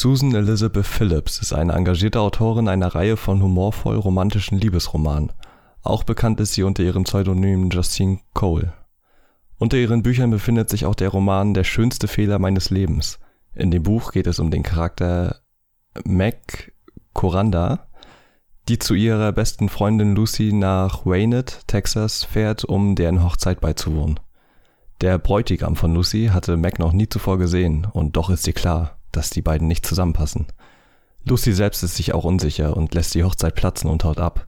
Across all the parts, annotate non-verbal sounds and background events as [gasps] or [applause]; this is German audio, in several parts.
Susan Elizabeth Phillips ist eine engagierte Autorin einer Reihe von humorvoll romantischen Liebesromanen. Auch bekannt ist sie unter ihrem Pseudonym Justine Cole. Unter ihren Büchern befindet sich auch der Roman Der schönste Fehler meines Lebens. In dem Buch geht es um den Charakter Mac Coranda, die zu ihrer besten Freundin Lucy nach Waynett, Texas, fährt, um deren Hochzeit beizuwohnen. Der Bräutigam von Lucy hatte Mac noch nie zuvor gesehen, und doch ist ihr klar, dass die beiden nicht zusammenpassen. Lucy selbst ist sich auch unsicher und lässt die Hochzeit platzen und haut ab.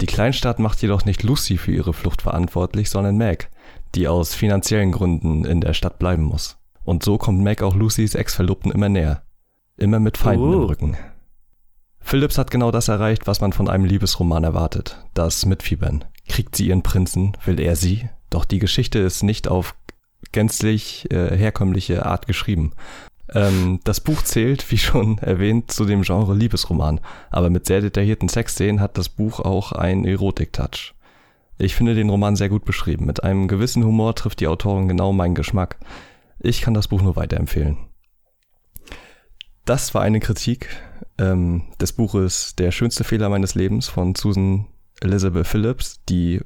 Die Kleinstadt macht jedoch nicht Lucy für ihre Flucht verantwortlich, sondern Mac, die aus finanziellen Gründen in der Stadt bleiben muss. Und so kommt Mac auch Lucys Ex-Verlobten immer näher. Immer mit Feinden im Oh. Rücken. Phillips hat genau das erreicht, was man von einem Liebesroman erwartet. Das Mitfiebern. Kriegt sie ihren Prinzen, will er sie? Doch die Geschichte ist nicht auf gänzlich äh, herkömmliche Art geschrieben. Ähm, das Buch zählt, wie schon [laughs] erwähnt, zu dem Genre Liebesroman, aber mit sehr detaillierten Sexszenen hat das Buch auch einen Erotik-Touch. Ich finde den Roman sehr gut beschrieben. Mit einem gewissen Humor trifft die Autorin genau meinen Geschmack. Ich kann das Buch nur weiterempfehlen. Das war eine Kritik ähm, des Buches Der schönste Fehler meines Lebens von Susan Elizabeth Phillips, die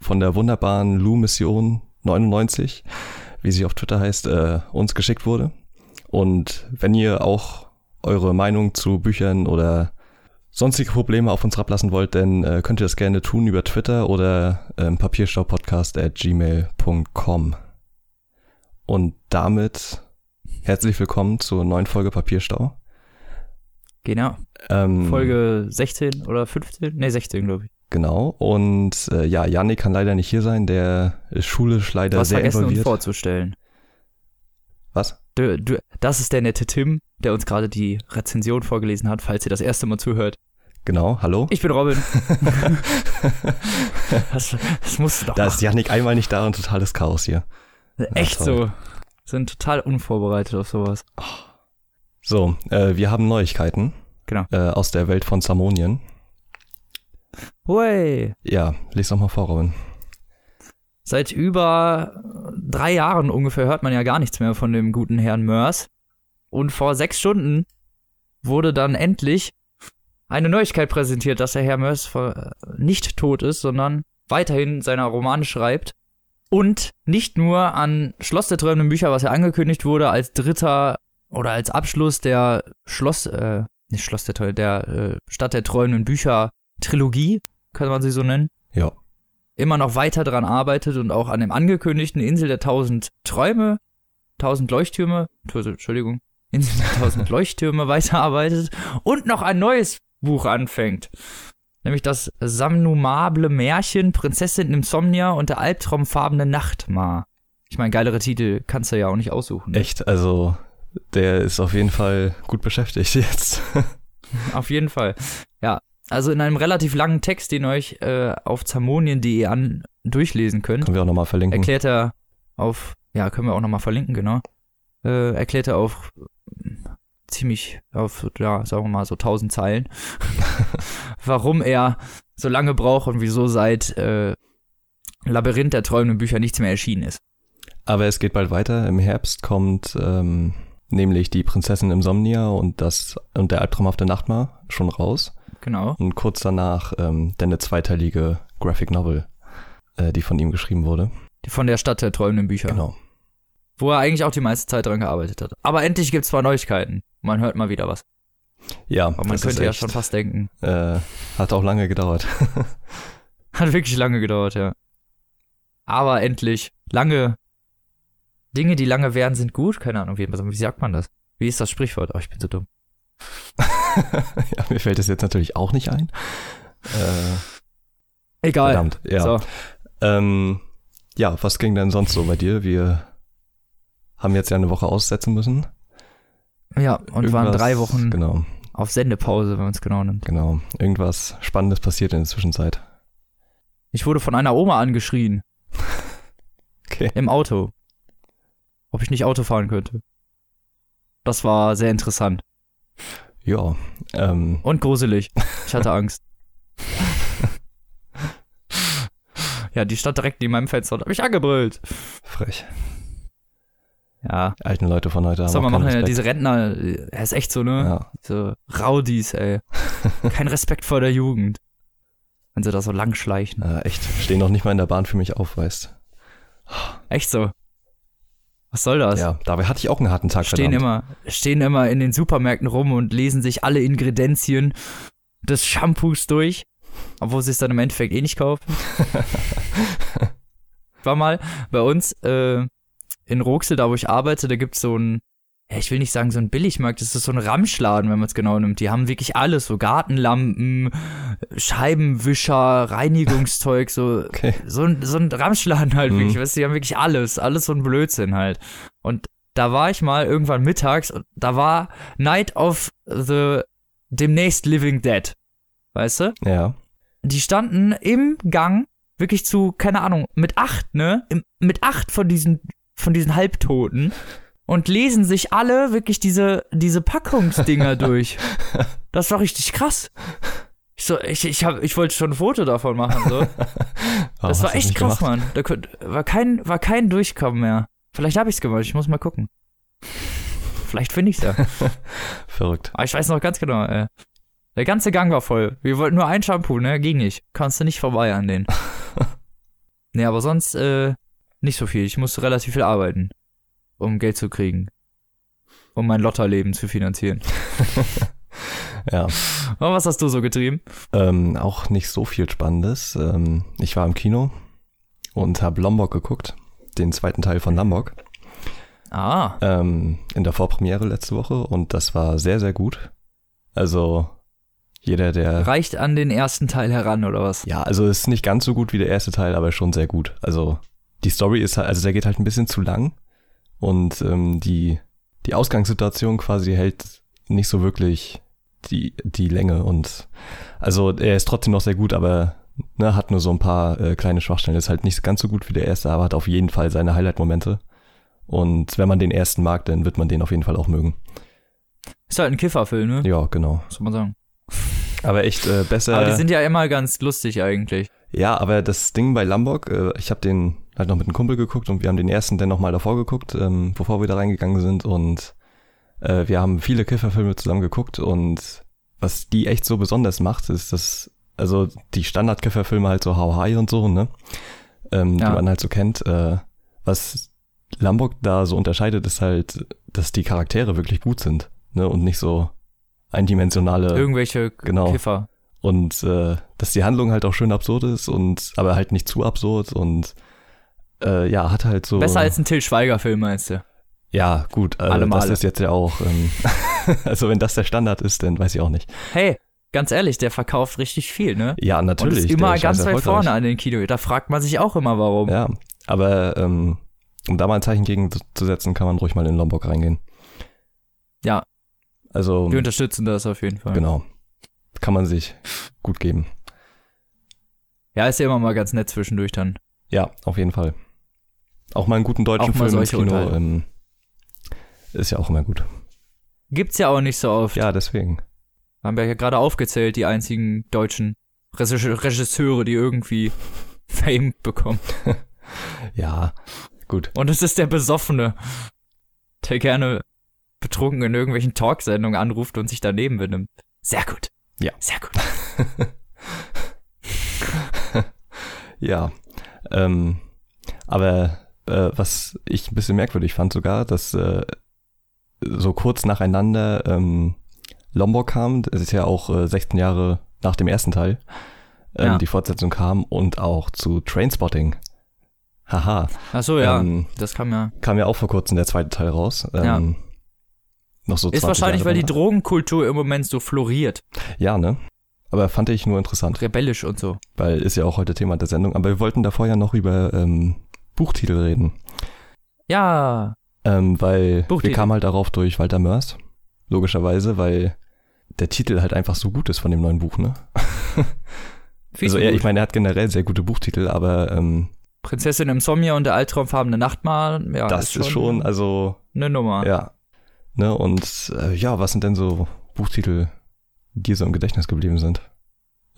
von der wunderbaren Lou Mission 99, wie sie auf Twitter heißt, äh, uns geschickt wurde. Und wenn ihr auch eure Meinung zu Büchern oder sonstige Probleme auf uns ablassen wollt, dann äh, könnt ihr das gerne tun über Twitter oder ähm, papierstaupodcast at gmail.com. Und damit herzlich willkommen zur neuen Folge Papierstau. Genau. Ähm, Folge 16 oder 15? Ne, 16, glaube ich. Genau. Und äh, ja, Yannick kann leider nicht hier sein, der ist schulisch leider hast sehr vergessen, uns involviert. vorzustellen. Was? Das ist der nette Tim, der uns gerade die Rezension vorgelesen hat, falls ihr das erste Mal zuhört. Genau, hallo? Ich bin Robin. [laughs] das, das musst du doch Da ist. Yannick einmal nicht da und totales Chaos hier. Echt toll. so. Sind total unvorbereitet auf sowas. So, äh, wir haben Neuigkeiten. Genau. Äh, aus der Welt von Samonien. Hui. Ja, lies doch mal vor, Robin. Seit über drei Jahren ungefähr hört man ja gar nichts mehr von dem guten Herrn Mörs. Und vor sechs Stunden wurde dann endlich eine Neuigkeit präsentiert, dass der Herr Mörs ver- nicht tot ist, sondern weiterhin seine Romane schreibt. Und nicht nur an Schloss der träumenden Bücher, was ja angekündigt wurde, als dritter oder als Abschluss der Schloss, äh, nicht Schloss der der äh, Stadt der träumenden Bücher Trilogie, kann man sie so nennen Ja. Immer noch weiter dran arbeitet und auch an dem angekündigten Insel der tausend Träume, tausend Leuchttürme, Entschuldigung, Insel der tausend [laughs] Leuchttürme weiterarbeitet und noch ein neues Buch anfängt. Nämlich das samnumable Märchen Prinzessin Insomnia und der albtraumfarbene Nachtmar. Ich meine, geilere Titel kannst du ja auch nicht aussuchen. ne? Echt, also der ist auf jeden Fall gut beschäftigt jetzt. Auf jeden Fall. Ja, also in einem relativ langen Text, den ihr euch äh, auf zamonien.de an durchlesen könnt, Können wir auch nochmal verlinken. erklärt er auf, ja, können wir auch nochmal verlinken, genau. Äh, erklärt er auf ziemlich, auf, ja, sagen wir mal so 1000 Zeilen, [laughs] warum er so lange braucht und wieso seit äh, Labyrinth der träumenden Bücher nichts mehr erschienen ist. Aber es geht bald weiter. Im Herbst kommt ähm, nämlich die Prinzessin Insomnia und das und der albtraumhafte Nachtmar schon raus. Genau. Und kurz danach ähm, dann eine zweiteilige Graphic Novel, äh, die von ihm geschrieben wurde. Die Von der Stadt der träumenden Bücher. Genau. Wo er eigentlich auch die meiste Zeit dran gearbeitet hat. Aber endlich gibt's zwar Neuigkeiten. Man hört mal wieder was. Ja, Aber man könnte ist ja echt, schon fast denken. [laughs] Äh, hat auch lange gedauert. [laughs] Hat wirklich lange gedauert, ja. Aber endlich. Lange. Dinge, die lange werden, sind gut. Keine Ahnung, wie, wie sagt man das? Wie ist das Sprichwort? Oh, ich bin so dumm. [laughs] ja, mir fällt das jetzt natürlich auch nicht ein. Äh, Egal. verdammt, ja. So. Ähm, ja, was ging denn sonst so bei dir? Wir haben jetzt ja eine Woche aussetzen müssen. Ja, und waren Irgendwas- drei Wochen Genau, auf Sendepause, wenn man es genau nimmt. genau. Irgendwas Spannendes passiert in der Zwischenzeit. Ich wurde von einer Oma angeschrien. [laughs] Okay. Im Auto. Ob ich nicht Auto fahren könnte. Das war sehr interessant. Ja, ähm, Und gruselig. Ich hatte Angst. [laughs] ja, die stand direkt neben meinem Fenster und hat mich angebrüllt. frech. Ja. Die alten Leute von heute haben Sag mal, machen ja diese Rentner, er ist echt so, ne? ja. So Raudis, ey. [laughs] Kein Respekt vor der Jugend. Wenn sie da so lang schleichen. ja, echt. Stehen noch nicht mal in der Bahn für mich auf, weißt. Echt so. Was soll das? Ja, dabei hatte ich auch einen harten Tag, stehen verdammt. immer, stehen immer in den Supermärkten rum und lesen sich alle Ingredienzien des Shampoos durch, obwohl sie es dann im Endeffekt eh nicht kaufen. [laughs] War mal bei uns äh, in Roxel, da wo ich arbeite, da gibt's so ein, ja, ich will nicht sagen so ein Billigmarkt, das ist so ein Ramschladen, wenn man es genau nimmt. Die haben wirklich alles, so Gartenlampen, Scheibenwischer, Reinigungszeug, so [laughs] Okay. so ein, so ein Ramschladen halt Mhm. wirklich, weißt du, die haben wirklich alles, alles so ein Blödsinn halt. Und da war ich mal irgendwann mittags und da war Night of the demnächst Living Dead. Weißt du? Ja. Die standen im Gang wirklich zu, keine Ahnung, mit acht, ne? Mit acht von diesen, von diesen Halbtoten und lesen sich alle wirklich diese, diese Packungsdinger [laughs] durch. Das war richtig krass. Ich so, ich, ich, hab, ich wollte schon ein Foto davon machen, so. [laughs] Oh, Das hast war echt krass, gemacht? Mann. Da war kein, war kein Durchkommen mehr. Vielleicht habe ich's gemacht, ich muss mal gucken. Vielleicht finde ich's ja. [laughs] Verrückt. Aber ich weiß noch ganz genau, ey. Der ganze Gang war voll. Wir wollten nur ein Shampoo, ne? Ging nicht. Kannst du nicht vorbei an den. nee, aber sonst, äh, nicht so viel. Ich musste relativ viel arbeiten, um Geld zu kriegen. Um mein Lotterleben zu finanzieren. [laughs] Ja. Aber was hast du so getrieben? Ähm, auch nicht so viel Spannendes. Ähm, ich war im Kino und habe Lombok geguckt, den zweiten Teil von Lombok, Ah, ähm, in der Vorpremiere letzte Woche und das war sehr, sehr gut. Also jeder, der... reicht an den ersten Teil heran, oder was? Ja, also ist nicht ganz so gut wie der erste Teil, aber schon sehr gut. Also die Story ist halt, also der geht halt ein bisschen zu lang und ähm, die, die Ausgangssituation quasi hält nicht so wirklich die, die Länge und also er ist trotzdem noch sehr gut, aber ne, hat nur so ein paar äh, kleine Schwachstellen. Ist halt nicht ganz so gut wie der erste, aber hat auf jeden Fall seine Highlight-Momente. Und wenn man den ersten mag, dann wird man den auf jeden Fall auch mögen. Ist halt ein Kifferfilm, ne? Ja, genau. Muss man sagen. Aber echt äh, besser. Aber die sind ja immer ganz lustig eigentlich. Ja, aber das Ding bei Lombok, äh, ich habe den halt noch mit einem Kumpel geguckt und wir haben den ersten dann nochmal davor geguckt, ähm, bevor wir da reingegangen sind und äh, wir haben viele Kifferfilme zusammen geguckt und was die echt so besonders macht, ist, dass, also die Standard-Kifferfilme halt so How High und so, ne, ähm, Ja. die man halt so kennt, äh, was Lombok da so unterscheidet, ist halt, dass die Charaktere wirklich gut sind, ne, und nicht so eindimensionale Irgendwelche genau. Kiffer. und äh, dass die Handlung halt auch schön absurd ist und aber halt nicht zu absurd und äh, ja, hat halt so Besser als ein Till Schweiger-Film, meinst du? ja, gut, äh, Alle das ist jetzt ja auch ähm, [laughs] also wenn das der Standard ist, dann weiß ich auch nicht. Hey, ganz ehrlich, der verkauft richtig viel, ne? Ja, natürlich. Und ist immer ganz weit vorne an den Kino. Da fragt man sich auch immer, warum. Ja, aber ähm, um da mal ein Zeichen gegen zu- zu setzen, kann man ruhig mal in Lombok reingehen. Ja. Also Wir unterstützen das auf jeden Fall. genau. Kann man sich gut geben. Ja, ist ja immer mal ganz nett zwischendurch dann. Ja, auf jeden Fall. Auch mal einen guten deutschen Film ins Kino ähm, ist ja auch immer gut. Gibt's ja auch nicht so oft. Ja, deswegen. Haben wir ja gerade aufgezählt, die einzigen deutschen Regisse- Regisseure, die irgendwie [laughs] Fame bekommen. Ja, gut. Und es ist der Besoffene, der gerne betrunken in irgendwelchen Talksendungen anruft und sich daneben benimmt. Sehr gut. Ja. Sehr gut. [laughs] Ja, ähm, aber äh, was ich ein bisschen merkwürdig fand sogar, dass äh, so kurz nacheinander ähm, Lombok kam, das ist ja auch äh, 16 Jahre nach dem ersten Teil, ähm, Ja. die Fortsetzung kam und auch zu Trainspotting. Haha, Ach so, ja. ähm, das kam ja. kam ja auch vor kurzem der zweite Teil raus. Ähm, Ja. Noch so Ist 20 wahrscheinlich, Jahre weil die. Drogenkultur im Moment so floriert. Ja, ne? Aber fand ich nur interessant. Rebellisch und so. weil ist ja auch heute Thema der Sendung. Aber wir wollten davor ja noch über ähm, Buchtitel reden. Ja. Ähm, weil Buchtitel. wir kamen halt darauf durch Walter Mörs, logischerweise, weil der Titel halt einfach so gut ist von dem neuen Buch, ne? [laughs] Viel also er, ich meine, er hat generell sehr gute Buchtitel, aber ähm, Prinzessin im Sommer und der albtraumfarbene Nachtmahl. Ja, das ist schon, also eine Nummer. ja. Ne? Und äh, ja, was sind denn so Buchtitel, die so im Gedächtnis geblieben sind?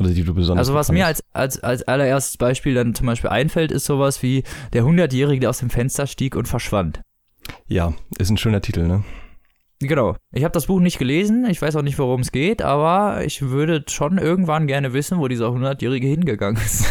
Oder die du besonders Also was mir als, als, als allererstes Beispiel dann zum Beispiel einfällt, ist sowas wie der Hundertjährige, der aus dem Fenster stieg und verschwand. Ja, ist ein schöner Titel, ne? Genau. Ich habe das Buch nicht gelesen, ich weiß auch nicht, worum es geht, aber ich würde schon irgendwann gerne wissen, wo dieser 100-Jährige hingegangen ist. [laughs]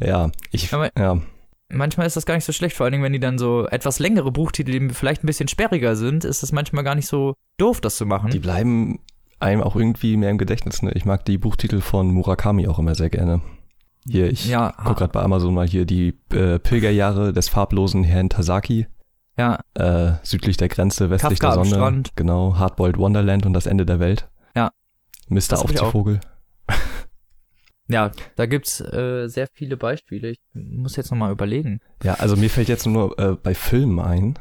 ja, ich, Aber- ja, manchmal ist das gar nicht so schlecht, vor allen Dingen, wenn die dann so etwas längere Buchtitel, die vielleicht ein bisschen sperriger sind, ist das manchmal gar nicht so doof, das zu machen. die bleiben einem auch irgendwie mehr im Gedächtnis, ne? Ich mag die Buchtitel von Murakami auch immer sehr gerne. Hier, ich ja, guck gerade bei Amazon mal hier die äh, Pilgerjahre des farblosen Herrn Tasaki. ja, Äh, südlich der Grenze, westlich Kafka der Sonne. Strand. Genau, Hardboiled Wonderland und das Ende der Welt. Ja. Mr. Aufziehvogel. ja, da gibt's äh, sehr viele Beispiele. Ich muss jetzt nochmal überlegen. Ja, also mir fällt jetzt nur äh, bei Filmen ein.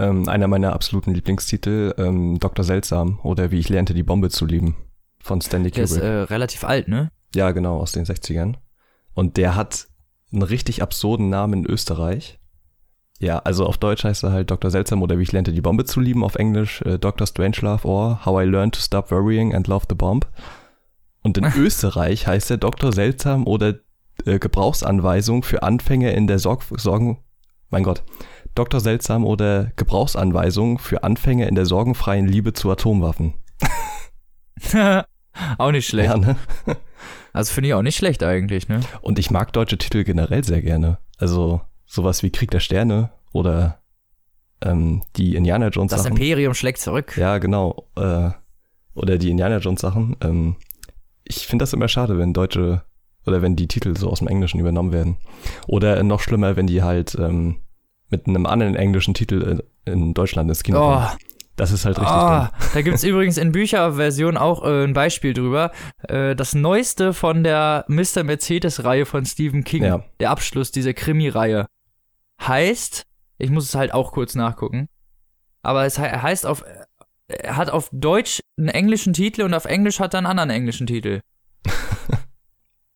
Ähm, einer meiner absoluten Lieblingstitel, ähm, Dr. Seltsam oder Wie ich lernte die Bombe zu lieben von Stanley Der ist Kubrick. äh, relativ alt, ne? Ja, genau, aus den 60ern. Und der hat einen richtig absurden Namen in Österreich. Ja, also auf Deutsch heißt er halt Dr. Seltsam oder Wie ich lernte die Bombe zu lieben, auf Englisch äh, Dr. Strangelove or How I Learned to Stop Worrying and Love the Bomb. Und in [laughs] Österreich heißt er Dr. Seltsam oder äh, Gebrauchsanweisung für Anfänger in der Sorg Sorgen... Mein Gott. Dr. Seltsam oder Gebrauchsanweisung für Anfänger in der sorgenfreien Liebe zu Atomwaffen. [laughs] auch nicht schlecht. Ja, ne? Also finde ich auch nicht schlecht eigentlich, ne? Und ich mag deutsche Titel generell sehr gerne. Also sowas wie Krieg der Sterne oder ähm, die Indiana Jones Das Sachen. Imperium schlägt zurück. Ja, genau. Äh, oder die Indiana Jones Sachen. Ähm, ich finde das immer schade, wenn deutsche oder wenn die Titel so aus dem Englischen übernommen werden. Oder noch schlimmer, wenn die halt ähm, mit einem anderen englischen Titel in, Deutschland ins Kino Oh. Das ist halt richtig oh, da gibt's [laughs] übrigens in Bücherversion auch äh, ein Beispiel drüber. Äh, das neueste von der Mr. Mercedes-Reihe von Stephen King, Ja. der Abschluss dieser Krimi-Reihe, heißt, ich muss es halt auch kurz nachgucken, aber es he heißt auf, er hat auf Deutsch einen englischen Titel und auf Englisch hat er einen anderen englischen Titel. [laughs]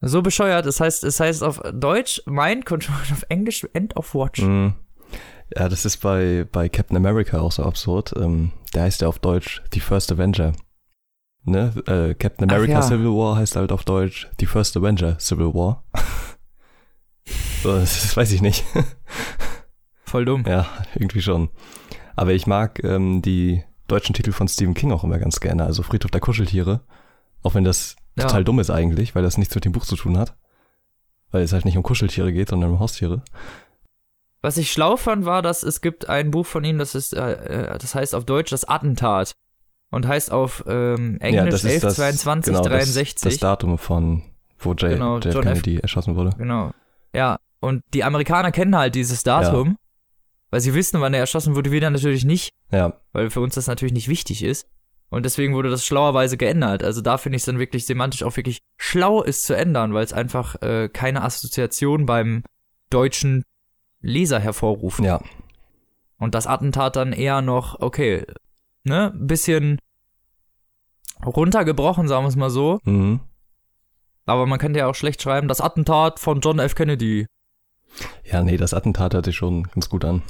so bescheuert, es heißt, es heißt auf Deutsch Mind Control, [laughs] auf Englisch End of Watch. Mm. Ja, das ist bei, bei Captain America auch so absurd. Ähm, der heißt ja auf Deutsch The First Avenger. Ne? Äh, Captain America ja. Civil War heißt halt auf Deutsch The First Avenger Civil War. [laughs] so, das, das weiß ich nicht. Voll dumm. ja, irgendwie schon. Aber ich mag ähm, die deutschen Titel von Stephen King auch immer ganz gerne. Also Friedhof der Kuscheltiere. Auch wenn das Ja. total dumm ist eigentlich, weil das nichts mit dem Buch zu tun hat. Weil es halt nicht um Kuscheltiere geht, sondern um Haustiere. Was ich schlau fand, war, dass es gibt ein Buch von ihm, das ist, äh, äh, das heißt auf Deutsch das Attentat und heißt auf ähm, Englisch 11 22 genau, 63. Das, das Datum von, wo J, Genau, J. John F. Kennedy erschossen wurde. genau. Ja, und die Amerikaner kennen halt dieses Datum, weil sie wissen, wann er erschossen wurde, wir dann natürlich nicht, Ja, weil für uns das natürlich nicht wichtig ist. Und deswegen wurde das schlauerweise geändert. Also da finde ich es dann wirklich semantisch auch wirklich schlau ist zu ändern, weil es einfach äh, keine Assoziation beim deutschen Leser hervorruft. ja, Und das Attentat dann eher noch, okay, ne, bisschen runtergebrochen, sagen wir es mal so. mhm. Aber man könnte ja auch schlecht schreiben, das Attentat von John F. Kennedy. ja, nee, das Attentat sich schon ganz gut an.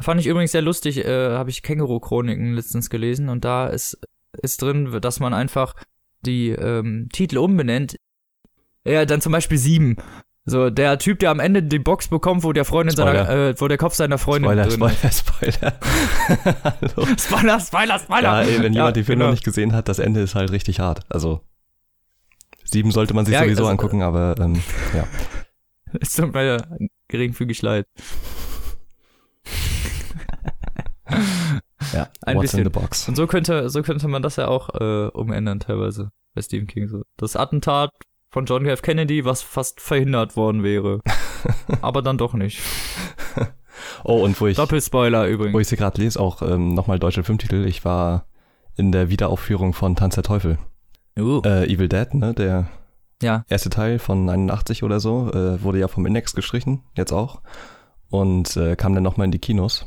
Fand ich übrigens sehr lustig, äh, habe ich Känguru-Chroniken letztens gelesen und da ist, ist drin, dass man einfach die ähm, Titel umbenennt. Ja, dann zum Beispiel sieben. So, der Typ, der am Ende die Box bekommt, wo der Freundin Spoiler. seiner, äh, wo der Kopf seiner Freundin Spoiler, drin Spoiler, Spoiler. [laughs] Ist. Spoiler, Spoiler, Spoiler. Ja, ey, wenn jemand den Film genau. noch nicht gesehen hat, das Ende ist halt richtig hart. Also, sieben sollte man sich Ja, sowieso also, angucken, aber ähm, ja. [laughs] Es tut mir geringfügig leid. ja. [laughs] Ein What's in bisschen. the box? Und so könnte, so könnte man das ja auch äh, umändern teilweise bei Stephen King. So. Das Attentat von John F. Kennedy, was fast verhindert worden wäre. [laughs] Aber dann doch nicht. [laughs] Oh, und wo ich, Doppelspoiler wo übrigens. ich sie gerade lese, auch ähm, nochmal deutsche Filmtitel. Ich war in der Wiederaufführung von Tanz der Teufel. Uh, Äh, Evil Dead, ne? Der ja, erste Teil von 81 oder so, äh, wurde ja vom Index gestrichen, jetzt auch. Und äh, kam dann nochmal in die Kinos.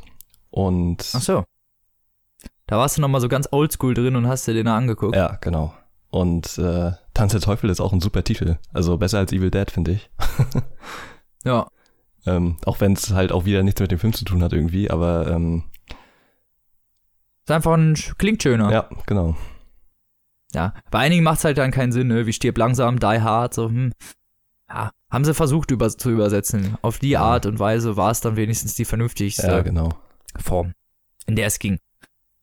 Und ach so. Da warst du noch mal so ganz oldschool drin und hast dir den da angeguckt. ja, genau. Und äh, Tanz der Teufel ist auch ein super Titel. Also besser als Evil Dead, finde ich. [laughs] Ja. Ähm, auch wenn es halt auch wieder nichts mit dem Film zu tun hat irgendwie, aber ähm, Ist einfach ein, klingt schöner. ja, genau. Ja. Bei einigen macht's halt dann keinen Sinn, ne? Wie stirb langsam, die hard, so, hm. ja, haben sie versucht über, zu übersetzen. Auf die Ja. Art und Weise war es dann wenigstens die vernünftigste Ja, genau. Form, in der es ging.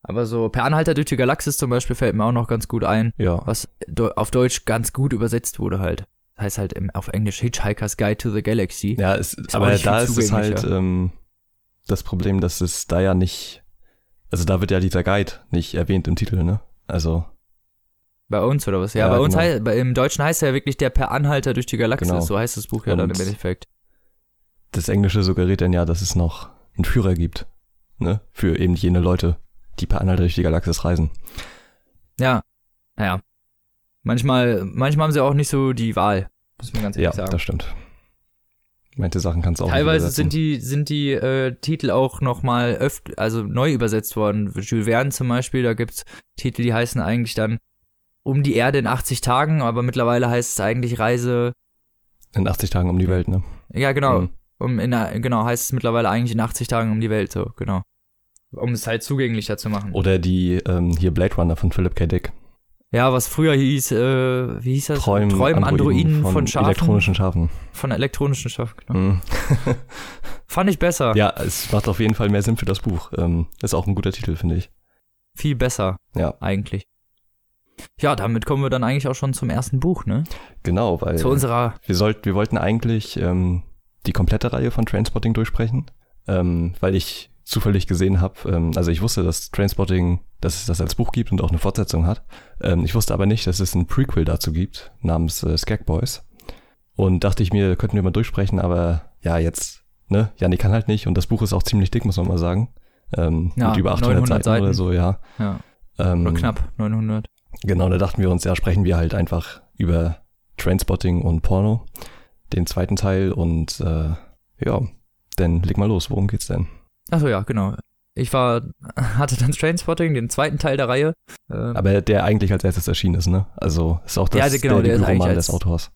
Aber so Per Anhalter durch die Galaxis zum Beispiel fällt mir auch noch ganz gut ein, Ja. was auf Deutsch ganz gut übersetzt wurde halt. Das heißt halt im, auf Englisch Hitchhiker's Guide to the Galaxy. Ja, es, aber da ist es halt ähm, das Problem, dass es da ja nicht, also da wird ja dieser Guide nicht erwähnt im Titel, ne? Also, Bei uns oder was? Ja, Ja, bei uns genau. heißt, bei, im Deutschen heißt er ja wirklich der Per Anhalter durch die Galaxis. Genau. So heißt das Buch ja dann im Und- Endeffekt. das Englische suggeriert dann ja, dass es noch einen Führer gibt, ne? Für eben jene Leute, die per Anhalter durch die Galaxis reisen. Ja, naja. Manchmal, manchmal haben sie auch nicht so die Wahl, muss man ganz Ja, ehrlich sagen. das stimmt. Manche Sachen kannst du auch Teilweise sind die, sind die äh, Titel auch nochmal öfter, also neu übersetzt worden. Jules Verne zum Beispiel, da gibt's Titel, die heißen eigentlich dann um die Erde in 80 Tagen, aber mittlerweile heißt es eigentlich Reise, in 80 Tagen um die Welt, ne? ja genau, Mhm. um in, genau, heißt es mittlerweile eigentlich in 80 Tagen um die Welt, so, genau. Um es halt zugänglicher zu machen. Oder die ähm, hier Blade Runner von Philip K. Dick. Ja, was früher hieß, äh, wie hieß das? Träumen, Träumen Androiden von, von Schafen. elektronischen Schafen. Von elektronischen Schafen, genau. Mhm. [laughs] Fand ich besser. ja, es macht auf jeden Fall mehr Sinn für das Buch. Ähm, ist auch ein guter Titel, finde ich. Viel besser, Ja, eigentlich. Ja, damit kommen wir dann eigentlich auch schon zum ersten Buch, ne? genau, weil Zu unserer, wir sollten, wir wollten eigentlich ähm, die komplette Reihe von Trainspotting durchsprechen, ähm, weil ich zufällig gesehen habe, ähm, also ich wusste, dass Trainspotting, dass es das als Buch gibt und auch eine Fortsetzung hat. Ähm, ich wusste aber nicht, dass es ein Prequel dazu gibt, namens äh, Skag Boys. Und dachte ich mir, könnten wir mal durchsprechen, aber ja, jetzt, ne, Janik kann halt nicht und das Buch ist auch ziemlich dick, muss man mal sagen. Ähm, Ja, mit über 800 900 Seiten, oder Seiten. so, ja. ja, Ähm, oder knapp 900. Genau, da dachten wir uns, ja, sprechen wir halt einfach über Trainspotting und Porno, den zweiten Teil und äh, ja, dann leg mal los, worum geht's denn? Achso, ja, genau. Ich war, [laughs] hatte dann Trainspotting, den zweiten Teil der Reihe. Ähm, Aber der eigentlich als erstes erschienen ist, ne? Also ist auch das Ja, genau, der der ist Debütroman eigentlich des als- Autors.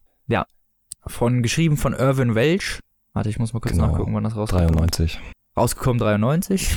von, geschrieben von Irvin Welch. Warte, ich muss mal kurz Genau, nachgucken, wann das rauskommt. 93. Rausgekommen 93.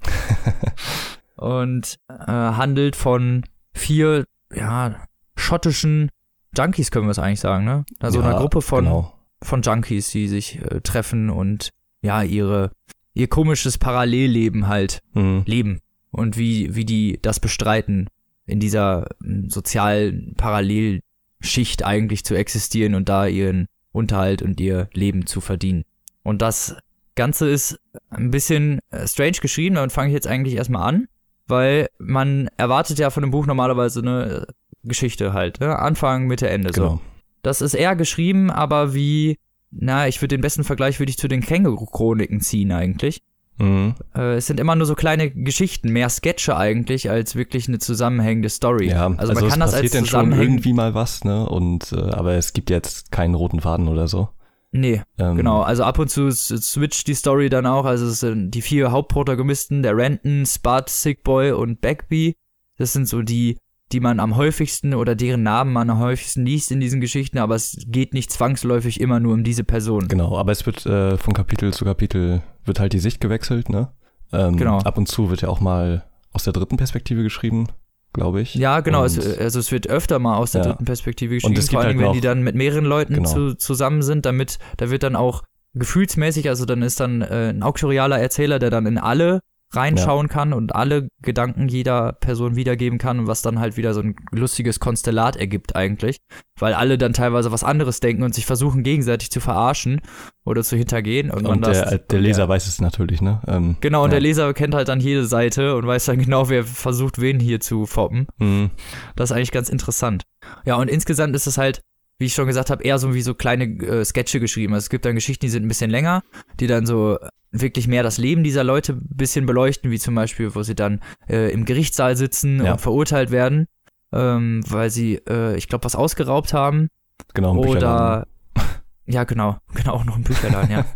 [laughs] und äh, handelt von vier, ja, schottischen Junkies, können wir es eigentlich sagen, ne? Also ja, einer Gruppe von, Genau. von Junkies, die sich äh, treffen und ja, ihre, ihr komisches Parallelleben halt Mhm. leben und wie, wie die das bestreiten, in dieser mm, sozialen Parallelschicht eigentlich zu existieren und da ihren Unterhalt und ihr Leben zu verdienen. Und das Ganze ist ein bisschen äh, strange geschrieben, damit fange ich jetzt eigentlich erstmal an, weil man erwartet ja von einem Buch normalerweise eine Geschichte halt, ne? Anfang, Mitte, Ende. So. Genau. Das ist eher geschrieben, aber wie, na, ich würde den besten Vergleich würde ich zu den Känguru-Chroniken ziehen eigentlich. Mhm. Äh, es sind immer nur so kleine Geschichten, mehr Sketche eigentlich, als wirklich eine zusammenhängende Story. Ja, also, also, man kann das passiert als dann schon irgendwie mal was, ne? Und äh, aber es gibt jetzt keinen roten Faden oder so. Nee, Ähm, genau. Also ab und zu switcht die Story dann auch. Also es sind die vier Hauptprotagonisten, der Renton, Spud, Sick Boy und Bagby. Das sind so die, die man am häufigsten oder deren Namen man am häufigsten liest in diesen Geschichten, aber es geht nicht zwangsläufig immer nur um diese Person. Genau, aber es wird äh, von Kapitel zu Kapitel wird halt die Sicht gewechselt, ne? Ähm, Genau. Ab und zu wird ja auch mal aus der dritten Perspektive geschrieben, glaube ich. Ja, genau. Und, Es, also es wird öfter mal aus der Ja. dritten Perspektive geschrieben, es vor allem, halt wenn die dann mit mehreren Leuten Genau. zu, zusammen sind, damit, da wird dann auch gefühlsmäßig, also dann ist dann äh, ein auktorialer Erzähler, der dann in alle reinschauen kann und alle Gedanken jeder Person wiedergeben kann und was dann halt wieder so ein lustiges Konstellat ergibt eigentlich, weil alle dann teilweise was anderes denken und sich versuchen gegenseitig zu verarschen oder zu hintergehen und, und das der, der Leser weiß es natürlich, ne? Ähm, Genau, und ja. der Leser kennt halt dann jede Seite und weiß dann genau, wer versucht, wen hier zu foppen. Mhm. Das ist eigentlich ganz interessant. Ja, und insgesamt ist es halt, wie ich schon gesagt habe, eher so wie so kleine äh, Sketche geschrieben. Also es gibt dann Geschichten, die sind ein bisschen länger, die dann so wirklich mehr das Leben dieser Leute ein bisschen beleuchten, wie zum Beispiel, wo sie dann äh, im Gerichtssaal sitzen Ja. und verurteilt werden, ähm, weil sie, äh, ich glaube, was ausgeraubt haben. Genau, im Bücherladen. Oder [laughs] ja, genau, genau, auch noch im Bücherladen, ja. [laughs]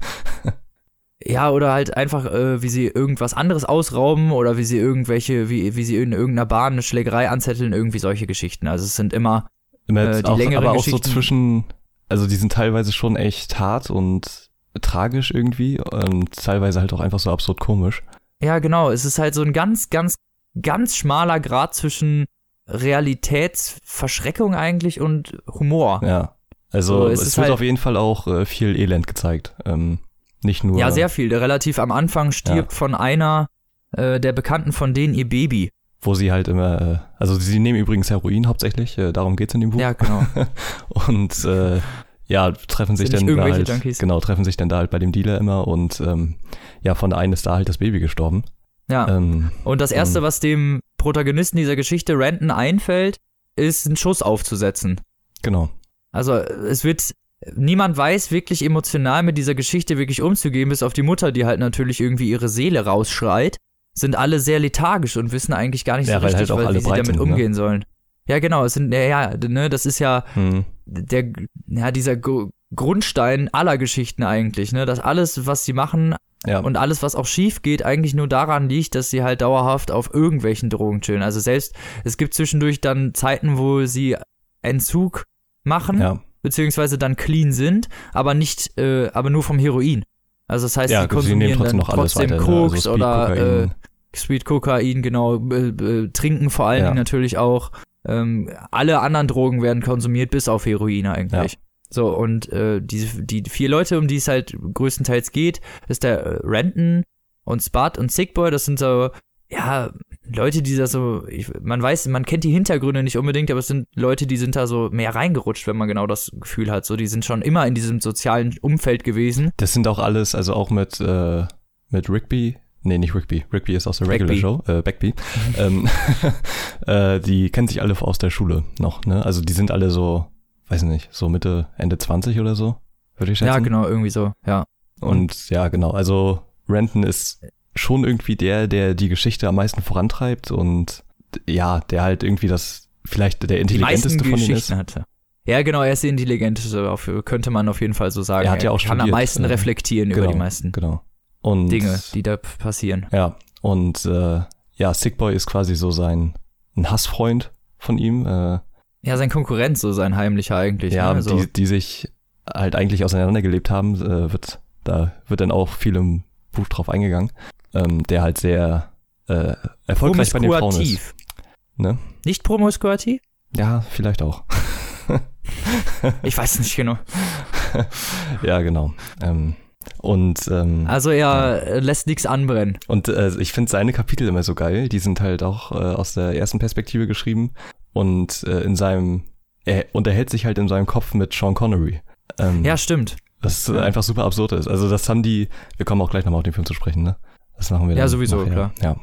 Ja, oder halt einfach, äh, wie sie irgendwas anderes ausrauben oder wie sie irgendwelche, wie, wie sie in irgendeiner Bahn eine Schlägerei anzetteln, irgendwie solche Geschichten. Also es sind immer, äh, die auch, längeren aber auch so Geschichten- zwischen, also die sind teilweise schon echt hart und tragisch irgendwie und teilweise halt auch einfach so absurd komisch. ja genau, es ist halt so ein ganz, ganz, ganz schmaler Grad zwischen Realitätsverschreckung eigentlich und Humor. Ja. Also So, es, es wird halt- auf jeden Fall auch äh, viel Elend gezeigt. Ähm, nicht nur. Ja, sehr viel. Relativ am Anfang stirbt von einer äh, der Bekannten von denen ihr Baby. Wo sie halt immer, äh, also sie nehmen übrigens Heroin hauptsächlich, äh, darum geht's in dem Buch. Ja, genau. [laughs] Und äh, ja, treffen sich dann nicht da halt, Junkies? genau, treffen sich dann da halt bei dem Dealer immer und ähm, ja, von einem ist da halt das Baby gestorben. Ja. Ähm, Und das Erste, Mhm. was dem Protagonisten dieser Geschichte, Renton, einfällt, ist einen Schuss aufzusetzen. genau. Also es wird, niemand weiß wirklich emotional mit dieser Geschichte wirklich umzugehen, bis auf die Mutter, die halt natürlich irgendwie ihre Seele rausschreit, sind alle sehr lethargisch und wissen eigentlich gar nicht Ja, so richtig, halt auch weil, wie sie damit ne? umgehen sollen. Ja, genau, es sind, ja, ja, ne, das ist ja Hm. der, ja, dieser Gru- Grundstein aller Geschichten eigentlich, ne, dass alles, was sie machen Ja. und alles, was auch schief geht, eigentlich nur daran liegt, dass sie halt dauerhaft auf irgendwelchen Drogen chillen. Also selbst, es gibt zwischendurch dann Zeiten, wo sie Entzug machen, ja. beziehungsweise dann clean sind, aber nicht, äh, aber nur vom Heroin. Also das heißt, Ja, sie konsumieren trotzdem dann noch alles trotzdem weiter. Koks ne? also Speed, oder äh. Sweet Kokain, genau, äh, äh, trinken vor allen Ja. Dingen natürlich auch. Ähm, alle anderen Drogen werden konsumiert, bis auf Heroin eigentlich. So, und äh, die, die vier Leute, um die es halt größtenteils geht, ist der äh, Renton und Spud und Sickboy, das sind so, ja, Leute, die da so, ich, man weiß, man kennt die Hintergründe nicht unbedingt, aber es sind Leute, die sind da so mehr reingerutscht, wenn man genau das Gefühl hat. So, die sind schon immer in diesem sozialen Umfeld gewesen. Das sind auch alles, also auch mit, äh, mit Rigby. Nee, nicht Rigby. Rigby ist aus der Regular Bagby. Show. Äh, Bagby. [laughs] ähm, [laughs] äh, die kennen sich alle aus der Schule noch, ne? Also die sind alle so, weiß nicht, so Mitte, Ende 20 oder so, würde ich schätzen. Ja, genau, irgendwie so, ja. Und ja, genau. Also Renton ist schon irgendwie der, der die Geschichte am meisten vorantreibt und ja, der halt irgendwie das vielleicht der intelligenteste von denen ist. Hatte. Ja, genau, er ist der intelligenteste, könnte man auf jeden Fall so sagen. Er hat ja auch kann am studiert, meisten äh, reflektieren über genau, die meisten Genau. Und Dinge, die da passieren. Ja, und äh, ja, Sickboy ist quasi so sein ein Hassfreund von ihm. Äh, Ja, sein Konkurrent, so sein heimlicher eigentlich. ja, ne? also, die, die sich halt eigentlich auseinandergelebt haben, äh, wird, da wird dann auch viel im Buch drauf eingegangen, ähm, der halt sehr äh, erfolgreich bei den Frauen ist. Ne? Nicht promiskuativ? Ja, vielleicht auch. Ich weiß nicht genau. [laughs] ja, genau. Ähm, und ähm, Also er äh, lässt nichts anbrennen. Und äh, ich finde seine Kapitel immer so geil. Die sind halt auch äh, aus der ersten Perspektive geschrieben. Und äh, in seinem, er unterhält sich halt in seinem Kopf mit Sean Connery. Ähm, Ja, stimmt. Was ja. einfach super absurd ist. Also das haben die, wir kommen auch gleich nochmal auf den Film zu sprechen, ne? Das machen wir dann Ja, sowieso, nachher. klar.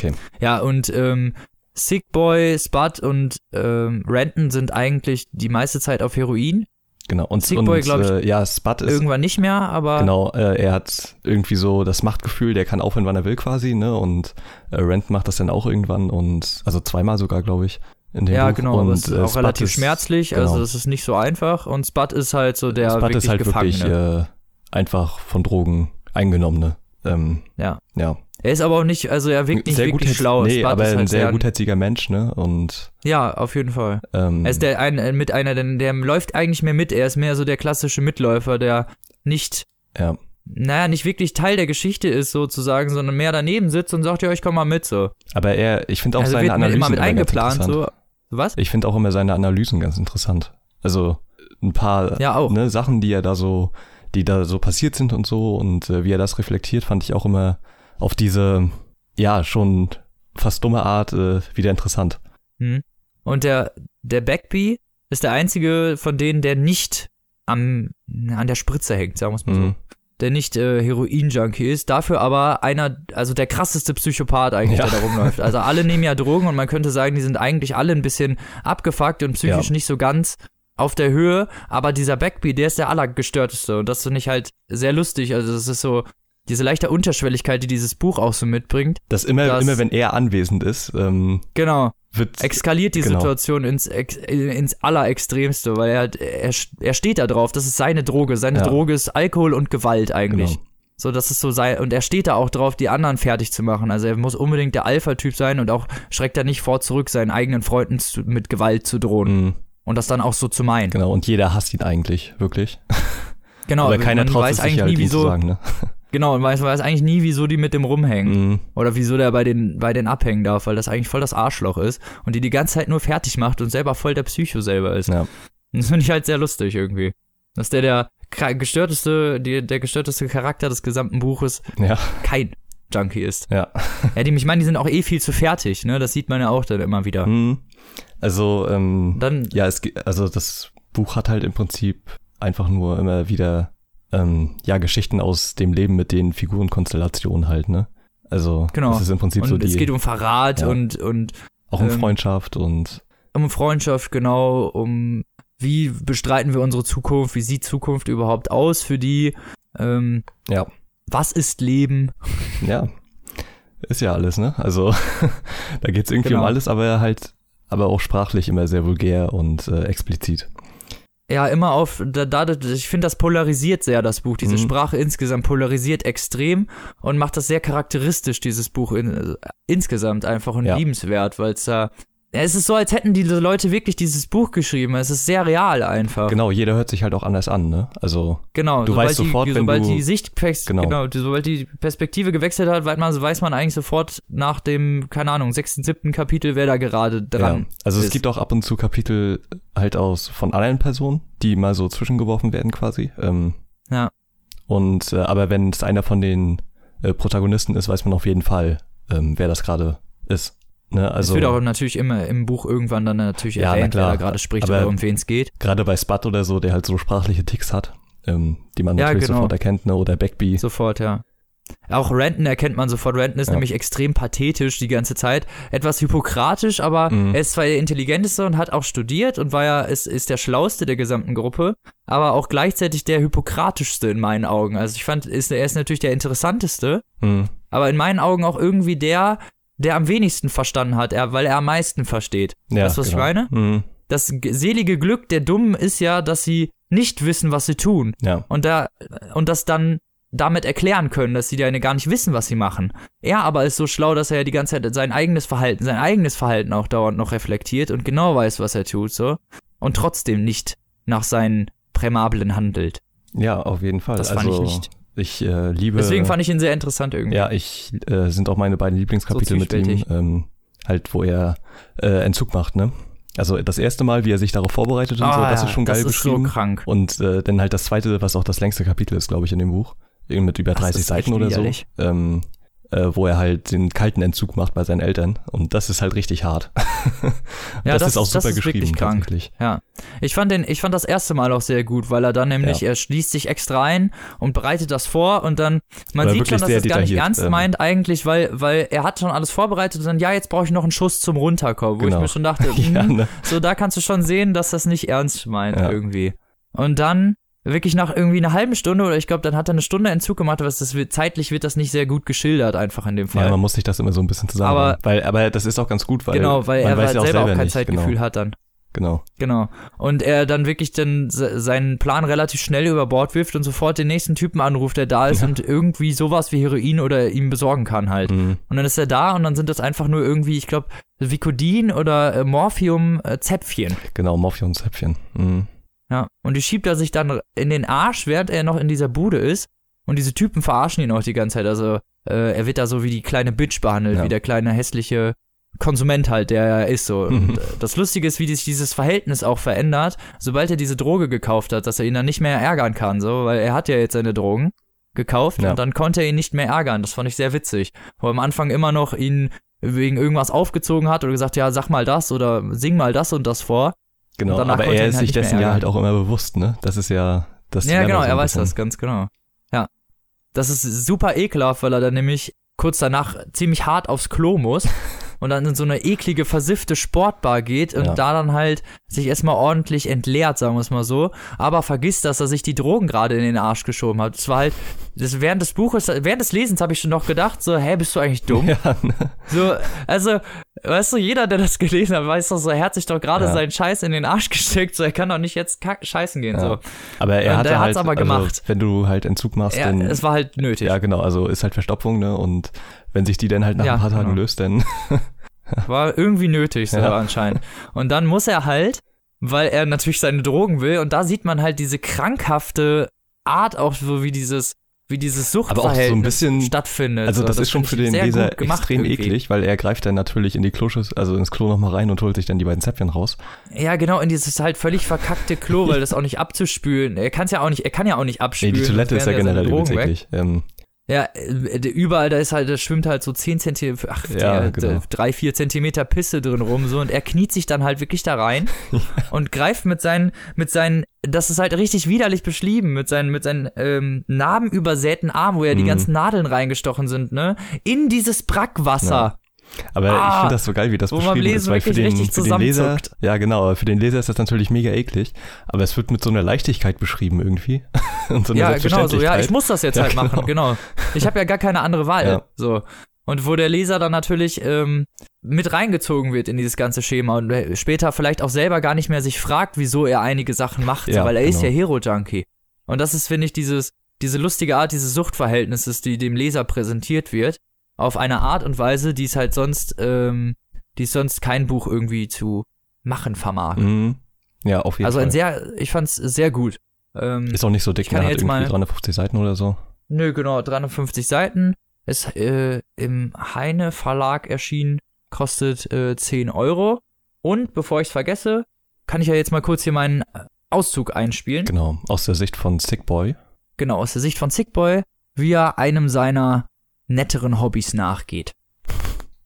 Ja, Ja, und ähm, Sick Boy, Spud und ähm, Renton sind eigentlich die meiste Zeit auf Heroin. Genau. Und, Sick und äh, ja, Spud ist, Irgendwann nicht mehr, aber genau, äh, er hat irgendwie so das Machtgefühl, der kann aufhören, wann er will quasi, ne? Und äh, Rent macht das dann auch irgendwann und, also zweimal sogar, glaube ich. In dem ja, Buch. genau, und, aber es ist äh, auch Spud relativ ist- schmerzlich, genau. also es ist nicht so einfach und Spud ist halt so der Spud wirklich ist halt Gefangene. wirklich äh, einfach von Drogen eingenommene. Ähm, Ja. Ja. Er ist aber auch nicht, also er wirkt nicht sehr wirklich schlau. Nee, aber ist ein halt sehr gutherziger Mensch, ne? Und Ja, auf jeden Fall. ähm, Er ist der ein, äh, mit einer, der, der läuft eigentlich mehr mit. Er ist mehr so der klassische Mitläufer, der nicht, ja. naja, nicht wirklich Teil der Geschichte ist sozusagen, sondern mehr daneben sitzt und sagt, ja, ich komm mal mit so. Aber er, ich finde auch also seine wird Analysen immer mit eingeplant so. Was? Ich finde auch immer seine Analysen ganz interessant. Also ein paar Ja, auch. ne, Sachen, die er da so, die da so passiert sind und so und äh, wie er das reflektiert, fand ich auch immer auf diese, ja, schon fast dumme Art äh, wieder interessant. Hm. Und der, der Backby ist der einzige von denen, der nicht am, an der Spritze hängt, sagen wir es mal so. Mhm. Der nicht äh, Heroin-Junkie ist, dafür aber einer, also der krasseste Psychopath eigentlich, Ja. der da rumläuft. Also alle nehmen ja Drogen und man könnte sagen, die sind eigentlich alle ein bisschen abgefuckt und psychisch Ja. nicht so ganz auf der Höhe, aber dieser Backby, der ist der allergestörteste und das finde ich halt sehr lustig. Also das ist so diese leichte Unterschwelligkeit, die dieses Buch auch so mitbringt. Dass immer, Das- immer wenn er anwesend ist, ähm, Genau. wird eskaliert die Genau. Situation ins, ins Allerextremste, weil er, er, er steht da drauf, das ist seine Droge. Seine Ja. Droge ist Alkohol und Gewalt eigentlich. Genau. So, das ist so sein, und er steht da auch drauf, die anderen fertig zu machen. Also er muss unbedingt der Alpha-Typ sein und auch schreckt er nicht vor zurück, seinen eigenen Freunden zu, mit Gewalt zu drohen. Mhm, Und das dann auch so zu meinen. genau, und jeder hasst ihn eigentlich, wirklich. Genau, [laughs] Aber keiner man traut weiß es eigentlich sich halt, nie, wieso, sagen, ne? Genau, und weiß, weiß eigentlich nie, wieso die mit dem rumhängen. Mhm. Oder wieso der bei den, bei den abhängen darf, weil das eigentlich voll das Arschloch ist und die die ganze Zeit nur fertig macht und selber voll der Psycho selber ist. Ja. Das finde ich halt sehr lustig irgendwie. Dass der der gestörteste, die, der gestörteste Charakter des gesamten Buches Ja, kein Junkie ist. ja. Ja, die, ich meine, die sind auch eh viel zu fertig, ne? Das sieht man ja auch dann immer wieder. Hm. Also, ähm, Dann, ja, es, also das Buch hat halt im Prinzip einfach nur immer wieder, ähm, ja, Geschichten aus dem Leben mit den Figurenkonstellationen halt, ne? Also, Genau. das ist im Prinzip so und die, es geht um Verrat Ja. und, und auch um ähm, Freundschaft und, um Freundschaft, genau, um wie bestreiten wir unsere Zukunft, wie sieht Zukunft überhaupt aus für die, ähm, ja, was ist Leben? ja. Ist ja alles, ne? Also, [laughs] da geht's irgendwie Genau. um alles, aber halt, aber auch sprachlich immer sehr vulgär und äh, explizit. Ja, immer auf, da, da, ich finde, das polarisiert sehr, das Buch. Diese Mhm. Sprache insgesamt polarisiert extrem und macht das sehr charakteristisch, dieses Buch in, äh, insgesamt einfach und Ja. liebenswert, weil es da, ja, es ist so, als hätten die Leute wirklich dieses Buch geschrieben. Es ist sehr real einfach. Genau, jeder hört sich halt auch anders an, ne? Also, Genau, Du sobald weißt die, sofort, wenn sobald du- die Sichtpers Genau. genau. die- sobald die Perspektive gewechselt hat, weiß man, weiß man eigentlich sofort nach dem, keine Ahnung, sechsten, siebten Kapitel, wer da gerade dran Ja. Also es ist. gibt auch ab und zu Kapitel halt aus von anderen Personen, die mal so zwischengeworfen werden quasi. Ähm, Ja. Und äh, aber wenn es einer von den äh, Protagonisten ist, weiß man auf jeden Fall, ähm, wer das gerade ist. Ne? Also es wird auch natürlich immer im Buch irgendwann dann natürlich Ja, na erwähnt, wer klar. da gerade spricht Aber- oder um wen es geht. gerade bei Spud oder so, der halt so sprachliche Ticks hat, ähm, die man Ja, natürlich genau. sofort erkennt, ne? Oder Backby. Sofort, ja. Auch Renton erkennt man sofort. Renton ist Ja. nämlich extrem pathetisch die ganze Zeit. Etwas hypokratisch, aber Mhm. er ist zwar der Intelligenteste und hat auch studiert und war ja, ist, ist der Schlauste der gesamten Gruppe, aber auch gleichzeitig der hypokratischste in meinen Augen. Also ich fand, ist, er ist natürlich der interessanteste, Mhm. aber in meinen Augen auch irgendwie der, der am wenigsten verstanden hat, er, weil er am meisten versteht. Ja, weißt du, was ich genau. meine? Mhm. Das selige Glück der Dummen ist ja, dass sie nicht wissen, was sie tun Ja, und da und das dann damit erklären können, dass sie ja gar nicht wissen, was sie machen. Er aber ist so schlau, dass er ja die ganze Zeit sein eigenes Verhalten, sein eigenes Verhalten auch dauernd noch reflektiert und genau weiß, was er tut, so und trotzdem nicht nach seinen Prämablen handelt. ja, auf jeden Fall. Das also, fand ich nicht. Ich äh, liebe. Deswegen fand ich ihn sehr interessant irgendwie. Ja, ich äh, sind auch meine beiden Lieblingskapitel So mit ihm, ähm, halt, wo er äh, Entzug macht, ne? Also das erste Mal, wie er sich darauf vorbereitet und so, Ah, das ist schon geil das ist so beschrieben. krank. und äh, dann halt das zweite, was auch das längste Kapitel ist, glaube ich, in dem Buch, Irgend mit über Das 30 ist Seiten oder so, ähm, äh, wo er halt den kalten Entzug macht bei seinen Eltern und das ist halt richtig hart. [laughs] Ja, das, das- ist auch das super ist wirklich geschrieben krank. tatsächlich. Ja, ich fand den, ich fand das erste Mal auch sehr gut, weil er dann nämlich, Ja. er schließt sich extra ein und bereitet das vor und dann, man Aber sieht schon, wirklich dass er es gar nicht ernst ähm. meint eigentlich, weil, weil er hat schon alles vorbereitet und dann, ja, jetzt brauche ich noch einen Schuss zum Runterkommen, wo Genau. ich mir schon dachte, [laughs] Ja, hm, ne? so da kannst du schon sehen, dass das nicht ernst meint Ja. irgendwie. Und dann wirklich nach irgendwie einer halben Stunde oder ich glaube, dann hat er eine Stunde Entzug gemacht, aber das wird, zeitlich wird das nicht sehr gut geschildert einfach in dem Fall. ja, man muss sich das immer so ein bisschen zusammen. Aber- weil, aber das ist auch ganz gut, weil genau, weil er halt ja auch selber auch selber kein nicht. Zeitgefühl genau, hat dann. Genau. Genau. Und er dann wirklich dann se- seinen Plan relativ schnell über Bord wirft und sofort den nächsten Typen anruft, der da ist Ja. und irgendwie sowas wie Heroin oder ihm besorgen kann halt. Mhm. Und dann ist er da und dann sind das einfach nur irgendwie, ich glaube, Vicodin oder äh, Morphium-Zäpfchen. Genau, Morphionzäpfchen. Mhm. Ja. Und die schiebt er sich dann in den Arsch, während er noch in dieser Bude ist. Und diese Typen verarschen ihn auch die ganze Zeit. Also äh, er wird da so wie die kleine Bitch behandelt, Ja. wie der kleine hässliche Konsument halt, der er ist so. Und Mhm. äh, das Lustige ist, wie sich dieses Verhältnis auch verändert, sobald er diese Droge gekauft hat, dass er ihn dann nicht mehr ärgern kann, so, weil er hat ja jetzt seine Drogen gekauft Ja. und dann konnte er ihn nicht mehr ärgern. Das fand ich sehr witzig. Wo er am Anfang immer noch ihn wegen irgendwas aufgezogen hat oder gesagt, ja, sag mal das oder sing mal das und das vor. Genau, aber er ist halt sich dessen ja halt auch immer bewusst, ne? Das ist ja das Ja, genau, er weiß das, ganz genau. Ja. Das ist super ekelhaft, weil er dann nämlich kurz danach ziemlich hart aufs Klo muss [laughs] und dann in so eine eklige, versiffte Sportbar geht und Ja. da dann halt sich erstmal ordentlich entleert, sagen wir es mal so, aber vergisst, dass er sich die Drogen gerade in den Arsch geschoben hat. Das war halt, das während des Buches, während des Lesens habe ich schon noch gedacht, so, hä, bist du eigentlich dumm? Ja, ne? So, also, weißt du, jeder, der das gelesen hat, weiß doch so, er hat sich doch gerade Ja. seinen Scheiß in den Arsch [laughs] gesteckt, so, er kann doch nicht jetzt scheißen gehen, Ja. so. Aber er hat hat's halt, aber also, gemacht. wenn du halt Entzug machst, Ja, dann es war halt nötig. ja genau, also ist halt Verstopfung, ne? Und wenn sich die dann halt nach Ja, ein paar Tagen genau. löst, dann [laughs] War irgendwie nötig, so Ja. anscheinend. Und dann muss er halt, weil er natürlich seine Drogen will, und da sieht man halt diese krankhafte Art auch, so wie dieses, wie dieses Aber auch so ein Suchtverhältnis bisschen- stattfindet. Also So, das, ist schon für den Leser extrem irgendwie. eklig, weil er greift dann natürlich in die Kloschüssel, also ins Klo nochmal rein und holt sich dann die beiden Zäpfchen raus. Ja, genau, in dieses halt völlig verkackte Klo, weil das auch nicht abzuspülen. Er kann ja auch nicht, er kann ja auch nicht Nee, abspülen. die Toilette ist ja generell übelst eklig. Ähm, Ja, äh, überall, da ist halt, da schwimmt halt so 10 Zentimeter, ach, Ja, der, genau. der, drei, vier Zentimeter Pisse drin rum, so, und er kniet sich dann halt wirklich da rein [laughs] und greift mit seinen, mit seinen, das ist halt richtig widerlich beschrieben, mit seinen, mit seinen, ähm, narbenübersäten Armen, wo ja die Mhm. ganzen Nadeln reingestochen sind, ne, in dieses Brackwasser. Aber ich Ah, finde das so geil, wie das beschrieben ist, weil für den, für den Leser, ja genau, für den Leser ist das natürlich mega eklig, aber es wird mit so einer Leichtigkeit beschrieben irgendwie [laughs] und so einer Ja, genau so. Ja, ich muss das jetzt Ja, halt machen, genau. genau. Ich habe ja gar keine andere Wahl. Ja. So. Und wo der Leser dann natürlich ähm, mit reingezogen wird in dieses ganze Schema und äh, später vielleicht auch selber gar nicht mehr sich fragt, wieso er einige Sachen macht, Ja, weil er ist genau. ja Hero-Junkie. Und das ist, finde ich, dieses, diese lustige Art dieses Suchtverhältnisses, die dem Leser präsentiert wird, auf eine Art und Weise, die es halt sonst, ähm, die es sonst kein Buch irgendwie zu machen vermag. Mhm. Ja, auf jeden also Fall. ein sehr, ich fand's sehr gut. Ähm, ist auch nicht so dick, ne? hat irgendwie mal- 350 Seiten oder so. Nö, genau, 350 Seiten. Ist äh, im Heine Verlag erschienen, kostet äh, 10 Euro. Und bevor ich es vergesse, kann ich ja jetzt mal kurz hier meinen Auszug einspielen. Genau, aus der Sicht von Sick Boy. Genau, aus der Sicht von Sickboy, wie er einem seiner netteren Hobbys nachgeht.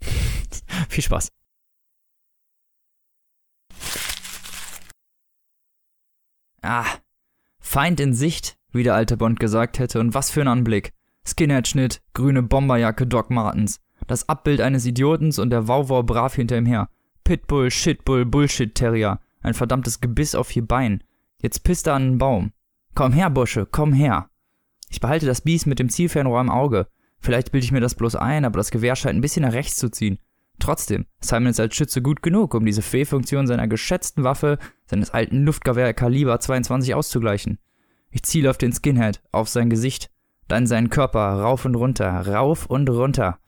[laughs] Viel Spaß. Ah, Feind in Sicht, wie der alte Bond gesagt hätte, und was für ein Anblick. Skinhead-Schnitt, grüne Bomberjacke Doc Martens, das Abbild eines Idiotens und der Wauwau brav hinter ihm her. Pitbull, Shitbull, Bullshit-Terrier, ein verdammtes Gebiss auf vier Beinen. Jetzt pisst er an einen Baum. Komm her, Bursche, komm her. Ich behalte das Biest mit dem Zielfernrohr im Auge. Vielleicht bilde ich mir das bloß ein, aber das Gewehr scheint ein bisschen nach rechts zu ziehen. Trotzdem, Simon ist als Schütze gut genug, um diese Fehlfunktion seiner geschätzten Waffe, seines alten Luftgewehr Kaliber 22 auszugleichen. Ich ziele auf den Skinhead, auf sein Gesicht, dann seinen Körper, rauf und runter, rauf und runter.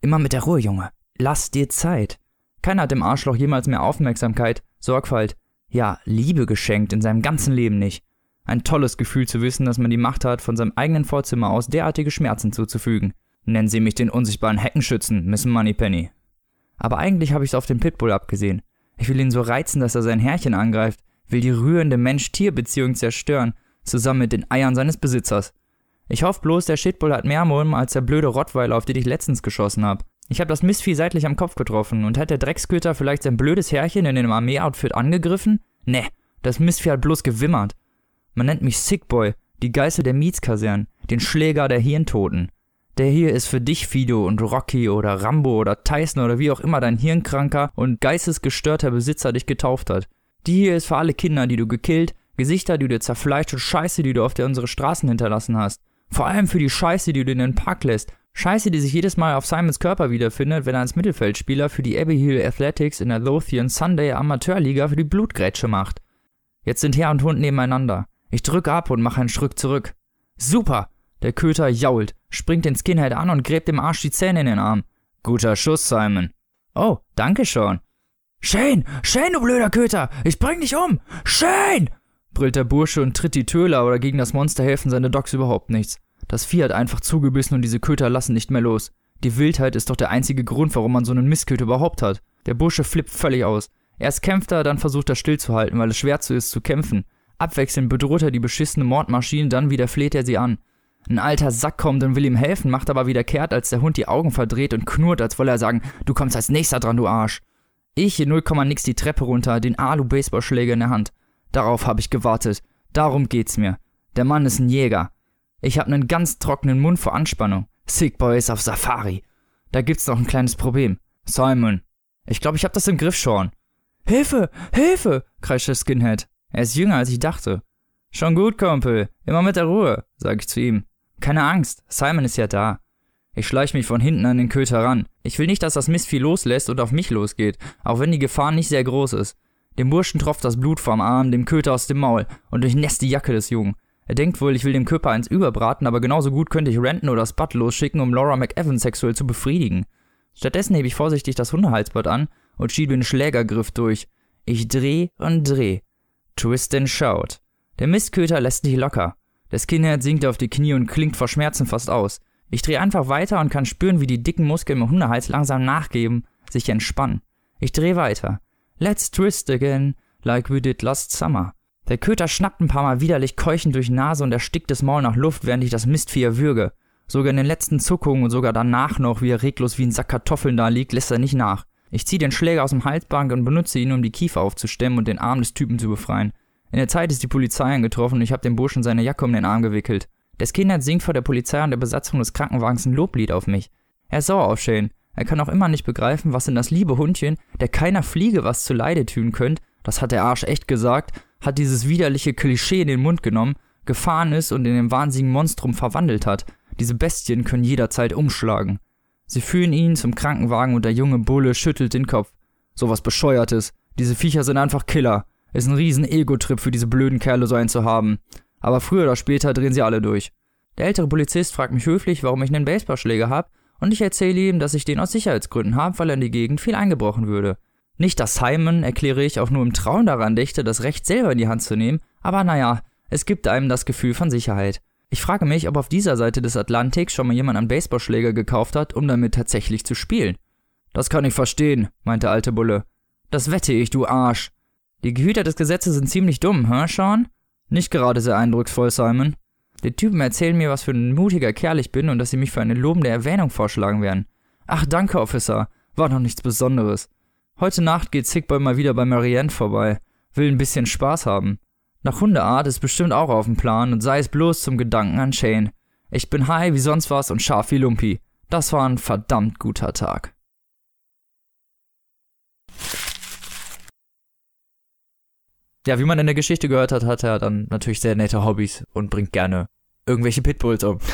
Immer mit der Ruhe, Junge. Lass dir Zeit. Keiner hat dem Arschloch jemals mehr Aufmerksamkeit, Sorgfalt, ja, Liebe geschenkt in seinem ganzen Leben nicht. Ein tolles Gefühl zu wissen, dass man die Macht hat, von seinem eigenen Vorzimmer aus derartige Schmerzen zuzufügen. Nennen Sie mich den unsichtbaren Heckenschützen, Miss Moneypenny. Aber eigentlich habe ich's auf den Pitbull abgesehen. Ich will ihn so reizen, dass er sein Herrchen angreift, will die rührende Mensch-Tier-Beziehung zerstören, zusammen mit den Eiern seines Besitzers. Ich hoffe bloß, der Shitbull hat mehr Mumm als der blöde Rottweiler, auf den ich letztens geschossen hab. Ich hab das Mistvieh seitlich am Kopf getroffen und hat der Drecksköter vielleicht sein blödes Herrchen in dem Armeeoutfit angegriffen? Ne, das Mistvieh hat bloß gewimmert. Man nennt mich Sickboy, die Geißel der Mietskasernen, den Schläger der Hirntoten. Der hier ist für dich, Fido und Rocky oder Rambo oder Tyson oder wie auch immer dein hirnkranker und geistesgestörter Besitzer dich getauft hat. Die hier ist für alle Kinder, die du gekillt, Gesichter, die du dir zerfleischt und Scheiße, die du auf der unsere Straßen hinterlassen hast. Vor allem für die Scheiße, die du in den Park lässt. Scheiße, die sich jedes Mal auf Simons Körper wiederfindet, wenn er als Mittelfeldspieler für die Abbey Hill Athletics in der Lothian Sunday Amateurliga für die Blutgrätsche macht. Jetzt sind Herr und Hund nebeneinander. Ich drück ab und mache einen Schritt zurück. Super! Der Köter jault, springt den Skinhead an und gräbt dem Arsch die Zähne in den Arm. Guter Schuss, Simon. Oh, danke schon. Shane! Shane, du blöder Köter! Ich bring dich um! Shane! brüllt der Bursche und tritt die Töler, aber gegen das Monster helfen seine Docs überhaupt nichts. Das Vieh hat einfach zugebissen und diese Köter lassen nicht mehr los. Die Wildheit ist doch der einzige Grund, warum man so einen Mistköter überhaupt hat. Der Bursche flippt völlig aus. Erst kämpft er, dann versucht er stillzuhalten, weil es schwer zu ist zu kämpfen. Abwechselnd bedroht er die beschissene Mordmaschine, dann wieder fleht er sie an. Ein alter Sack kommt und will ihm helfen, macht aber wieder kehrt, als der Hund die Augen verdreht und knurrt, als wolle er sagen, du kommst als nächster dran, du Arsch. Ich in 0, nix die Treppe runter, den Alu-Baseballschläger in der Hand. Darauf habe ich gewartet. Darum geht's mir. Der Mann ist ein Jäger. Ich hab nen ganz trockenen Mund vor Anspannung. Sick Boy ist auf Safari. Da gibt's noch ein kleines Problem. Simon. Ich glaube, ich hab das im Griff schon. Hilfe! Hilfe! kreischt der Skinhead. Er ist jünger, als ich dachte. Schon gut, Kumpel. Immer mit der Ruhe, sag ich zu ihm. Keine Angst, Simon ist ja da. Ich schleich mich von hinten an den Köter ran. Ich will nicht, dass das Mistvieh loslässt und auf mich losgeht, auch wenn die Gefahr nicht sehr groß ist. Dem Burschen tropft das Blut vom Arm, dem Köter aus dem Maul und durchnässt die Jacke des Jungen. Er denkt wohl, ich will dem Körper eins überbraten, aber genauso gut könnte ich Renton oder Spud losschicken, um Laura McEvan sexuell zu befriedigen. Stattdessen hebe ich vorsichtig das Hundehalsband an und schiebe den Schlägergriff durch. Ich dreh und dreh. Twist and shout. Der Mistköter lässt nicht locker. Der Skinhead sinkt auf die Knie und klingt vor Schmerzen fast aus. Ich drehe einfach weiter und kann spüren, wie die dicken Muskeln im Hundehals langsam nachgeben, sich entspannen. Ich drehe weiter. Let's twist again, like we did last summer. Der Köter schnappt ein paar Mal widerlich keuchend durch Nase und erstickt das Maul nach Luft, während ich das Mistvieh erwürge. Sogar in den letzten Zuckungen und sogar danach noch, wie er reglos wie ein Sack Kartoffeln da liegt, lässt er nicht nach. Ich ziehe den Schläger aus dem Halsbank und benutze ihn, um die Kiefer aufzustemmen und den Arm des Typen zu befreien. In der Zeit ist die Polizei angetroffen und ich habe dem Burschen seine Jacke um den Arm gewickelt. Der Skinhead singt vor der Polizei und der Besatzung des Krankenwagens ein Loblied auf mich. Er ist sauer auf Shane. Er kann auch immer nicht begreifen, was in das liebe Hundchen, der keiner Fliege was zu Leide tun könnt, das hat der Arsch echt gesagt, hat dieses widerliche Klischee in den Mund genommen, gefahren ist und in den wahnsinnigen Monstrum verwandelt hat. Diese Bestien können jederzeit umschlagen. Sie führen ihn zum Krankenwagen und der junge Bulle schüttelt den Kopf. Sowas Bescheuertes. Diese Viecher sind einfach Killer. Ist ein riesen Ego-Trip für diese blöden Kerle so einen zu haben. Aber früher oder später drehen sie alle durch. Der ältere Polizist fragt mich höflich, warum ich einen Baseballschläger habe, und ich erzähle ihm, dass ich den aus Sicherheitsgründen habe, weil er in die Gegend viel eingebrochen würde. Nicht, dass Simon, erkläre ich, auch nur im Traum daran dächte, das Recht selber in die Hand zu nehmen, aber naja, es gibt einem das Gefühl von Sicherheit. Ich frage mich, ob auf dieser Seite des Atlantiks schon mal jemand einen Baseballschläger gekauft hat, um damit tatsächlich zu spielen. Das kann ich verstehen, meinte alte Bulle. Das wette ich, du Arsch. Die Gehüter des Gesetzes sind ziemlich dumm, hä, Sean? Nicht gerade sehr eindrucksvoll, Simon. Die Typen erzählen mir, was für ein mutiger Kerl ich bin und dass sie mich für eine lobende Erwähnung vorschlagen werden. Ach, danke, Officer. War noch nichts Besonderes. Heute Nacht geht Sickboy mal wieder bei Marianne vorbei. Will ein bisschen Spaß haben. Nach Hundeart ist bestimmt auch auf dem Plan und sei es bloß zum Gedanken an Shane. Ich bin high wie sonst was und scharf wie Lumpi. Das war ein verdammt guter Tag. Ja, wie man in der Geschichte gehört hat, hat er dann natürlich sehr nette Hobbys und bringt gerne irgendwelche Pitbulls um. [laughs]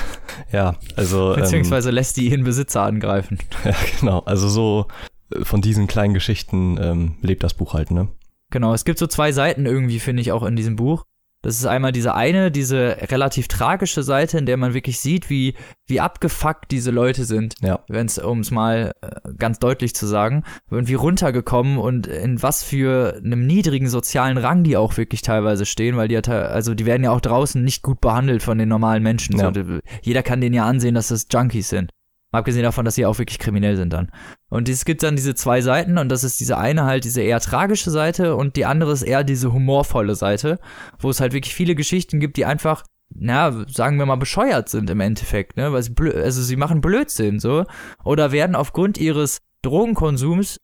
Ja, also. Beziehungsweise ähm, lässt die ihren Besitzer angreifen. [laughs] Ja, genau. Also so äh, von diesen kleinen Geschichten ähm, lebt das Buch halt, ne? Genau, es gibt so zwei Seiten irgendwie, finde ich, auch in diesem Buch. Das ist einmal diese eine, diese relativ tragische Seite, in der man wirklich sieht, wie, wie abgefuckt diese Leute sind. Ja. Wenn es, um es mal äh, ganz deutlich zu sagen, und wie runtergekommen und in was für einem niedrigen sozialen Rang die auch wirklich teilweise stehen, weil die ja, also die werden ja auch draußen nicht gut behandelt von den normalen Menschen. Ja. So, jeder kann denen ja ansehen, dass das Junkies sind. Abgesehen davon, dass sie auch wirklich kriminell sind dann. Und es gibt dann diese zwei Seiten und das ist diese eine halt diese eher tragische Seite und die andere ist eher diese humorvolle Seite, wo es halt wirklich viele Geschichten gibt, die einfach, na, sagen wir mal, bescheuert sind im Endeffekt, ne? Weil sie blöd, also sie machen Blödsinn so oder werden aufgrund ihres Drogenkonsums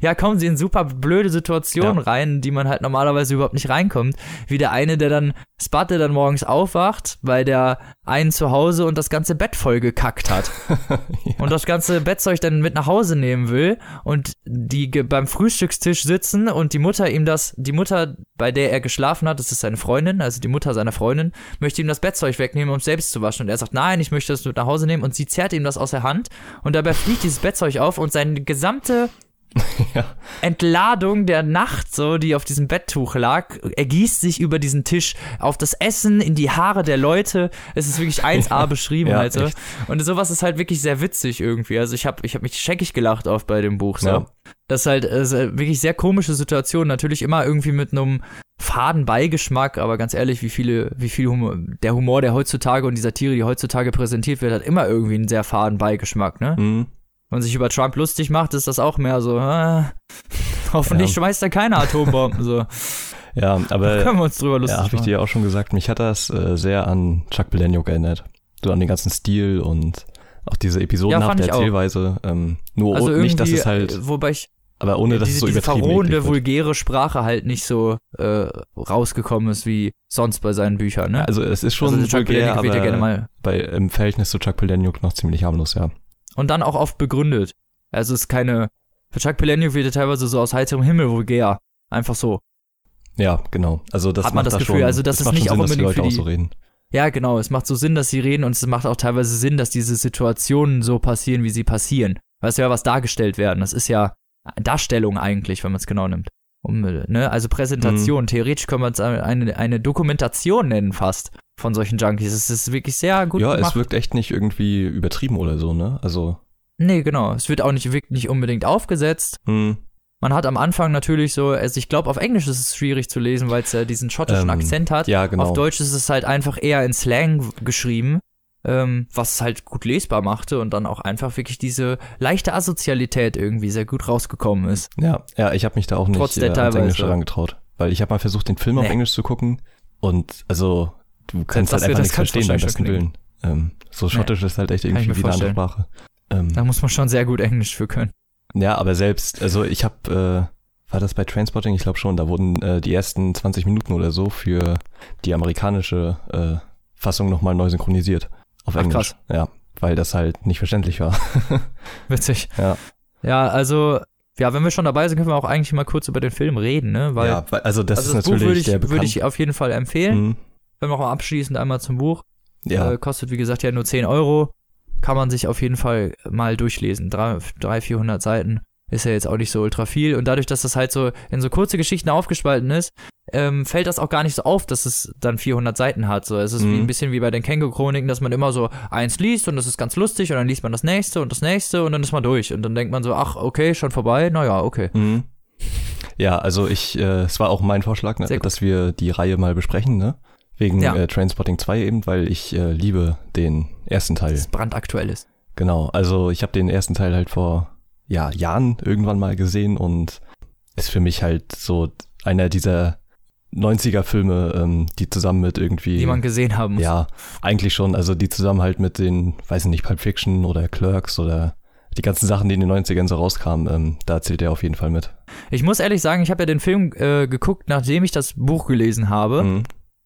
ja, kommen sie in super blöde Situationen ja. rein, die man halt normalerweise überhaupt nicht reinkommt. Wie der eine, der dann, Spatte dann morgens aufwacht, weil der einen zu Hause und das ganze Bett voll gekackt hat. [laughs] ja. Und das ganze Bettzeug dann mit nach Hause nehmen will und die beim Frühstückstisch sitzen und die Mutter ihm das, die Mutter, bei der er geschlafen hat, das ist seine Freundin, also die Mutter seiner Freundin, möchte ihm das Bettzeug wegnehmen, um es selbst zu waschen. Und er sagt, nein, ich möchte das mit nach Hause nehmen und sie zerrt ihm das aus der Hand und dabei fliegt dieses Bettzeug auf und seine gesamte [laughs] ja. Entladung der Nacht, so, die auf diesem Betttuch lag, ergießt sich über diesen Tisch auf das Essen, in die Haare der Leute. Es ist wirklich 1A [laughs] ja. beschrieben, ja, also. Echt. Und sowas ist halt wirklich sehr witzig irgendwie. Also ich habe ich hab mich scheckig gelacht oft bei dem Buch, so. Ja. Das ist halt ist wirklich sehr komische Situation. Natürlich immer irgendwie mit einem faden Beigeschmack, aber ganz ehrlich, wie viele, wie viel Humor, der Humor, der heutzutage und die Satire, die heutzutage präsentiert wird, hat immer irgendwie einen sehr faden Beigeschmack, ne? Mhm man sich über Trump lustig macht, ist das auch mehr so, äh, [laughs] hoffentlich ja. schmeißt er keine Atombomben. So. [laughs] Ja, aber. können wir uns drüber lustig ja, habe ich dir auch schon gesagt, mich hat das äh, sehr an Chuck Palahniuk erinnert. So an den ganzen Stil und auch diese episodenhafte ja, Erzählweise. Ähm, nur also nicht, dass es halt. Äh, wobei ich. Aber ohne, dass diese, es so diese verrohende, vulgäre Sprache halt nicht so äh, rausgekommen ist wie sonst bei seinen Büchern. Ne? Also es ist schon also vulgär, aber ja bei, im Verhältnis zu Chuck Palahniuk noch ziemlich harmlos, ja. Und dann auch oft begründet. Also es ist keine. Für Chuck Palahniuk wird er teilweise so aus heiterem Himmel vulgär. Einfach so. Ja, genau. Also das hat man das Gefühl. Schon, also das, das ist nicht Sinn, auch unbedingt dass die Leute für die, auch so reden. Ja, genau. Es macht so Sinn, dass sie reden und es macht auch teilweise Sinn, dass diese Situationen so passieren, wie sie passieren. Weißt du ja, was dargestellt werden. Das ist ja Darstellung eigentlich, wenn man es genau nimmt. Um, ne? Also Präsentation. Mhm. Theoretisch kann man es eine, eine Dokumentation nennen fast von solchen Junkies. Es ist wirklich sehr gut Ja, gemacht. es wirkt echt nicht irgendwie übertrieben oder so, ne? Also. Nee, genau. Es wird auch nicht, wirkt nicht unbedingt aufgesetzt. Hm. Man hat am Anfang natürlich so, also ich glaube, auf Englisch ist es schwierig zu lesen, weil es ja diesen schottischen Ähm, Akzent hat. ja, genau. Auf Deutsch ist es halt einfach eher in Slang geschrieben, ähm, was es halt gut lesbar machte und dann auch einfach wirklich diese leichte Asozialität irgendwie sehr gut rausgekommen ist. Ja, ja, ich habe mich da auch nicht Trotz äh, der ans Englische rangetraut. Weil ich habe mal versucht, den Film auf Nee. Englisch zu gucken und also du kannst das halt einfach nichts verstehen beim besten Willen. Ähm, so Schottisch ist halt echt irgendwie wie eine andere Sprache. Ähm, Da muss man schon sehr gut Englisch für können. ja, aber selbst, also ich habe, äh, war das bei Transporting? Ich glaube schon, da wurden äh, die ersten 20 Minuten oder so für die amerikanische äh, Fassung nochmal neu synchronisiert. Auf Ach, Englisch. krass. Ja, weil das halt nicht verständlich war. [laughs] Witzig. Ja. Ja, also, ja, wenn wir schon dabei sind, können wir auch eigentlich mal kurz über den Film reden, ne? Weil, ja, also das also ist das Buch natürlich würde ich, der bekannt. würde ich auf jeden Fall empfehlen. Mhm. Wenn wir auch mal abschließend einmal zum Buch. ja, Äh, kostet, wie gesagt, ja nur 10 Euro. Kann man sich auf jeden Fall mal durchlesen. Drei, drei, 400 Seiten ist ja jetzt auch nicht so ultra viel. Und dadurch, dass das halt so in so kurze Geschichten aufgespalten ist, ähm, fällt das auch gar nicht so auf, dass es dann 400 Seiten hat. So, es ist wie Mhm. ein bisschen wie bei den Känguru-Chroniken, dass man immer so eins liest und das ist ganz lustig und dann liest man das nächste und das nächste und dann ist man durch. Und dann denkt man so, ach, okay, schon vorbei? Naja, okay. Mhm. Ja, also ich, äh, es war auch mein Vorschlag, ne, dass wir die Reihe mal besprechen, ne? Wegen Ja. äh, Trainspotting 2 eben, weil ich äh, liebe den ersten Teil. Das brandaktuell ist. Genau, also ich habe den ersten Teil halt vor ja, Jahren irgendwann mal gesehen und ist für mich halt so einer dieser 90er-Filme, ähm, die zusammen mit irgendwie. Die man gesehen haben muss. ja, eigentlich schon, also die zusammen halt mit den, weiß ich nicht, Pulp Fiction oder Clerks oder die ganzen Sachen, die in den 90ern so rauskamen, ähm, da zählt er auf jeden Fall mit. Ich muss ehrlich sagen, ich habe ja den Film äh, geguckt, nachdem ich das Buch gelesen habe. Mhm.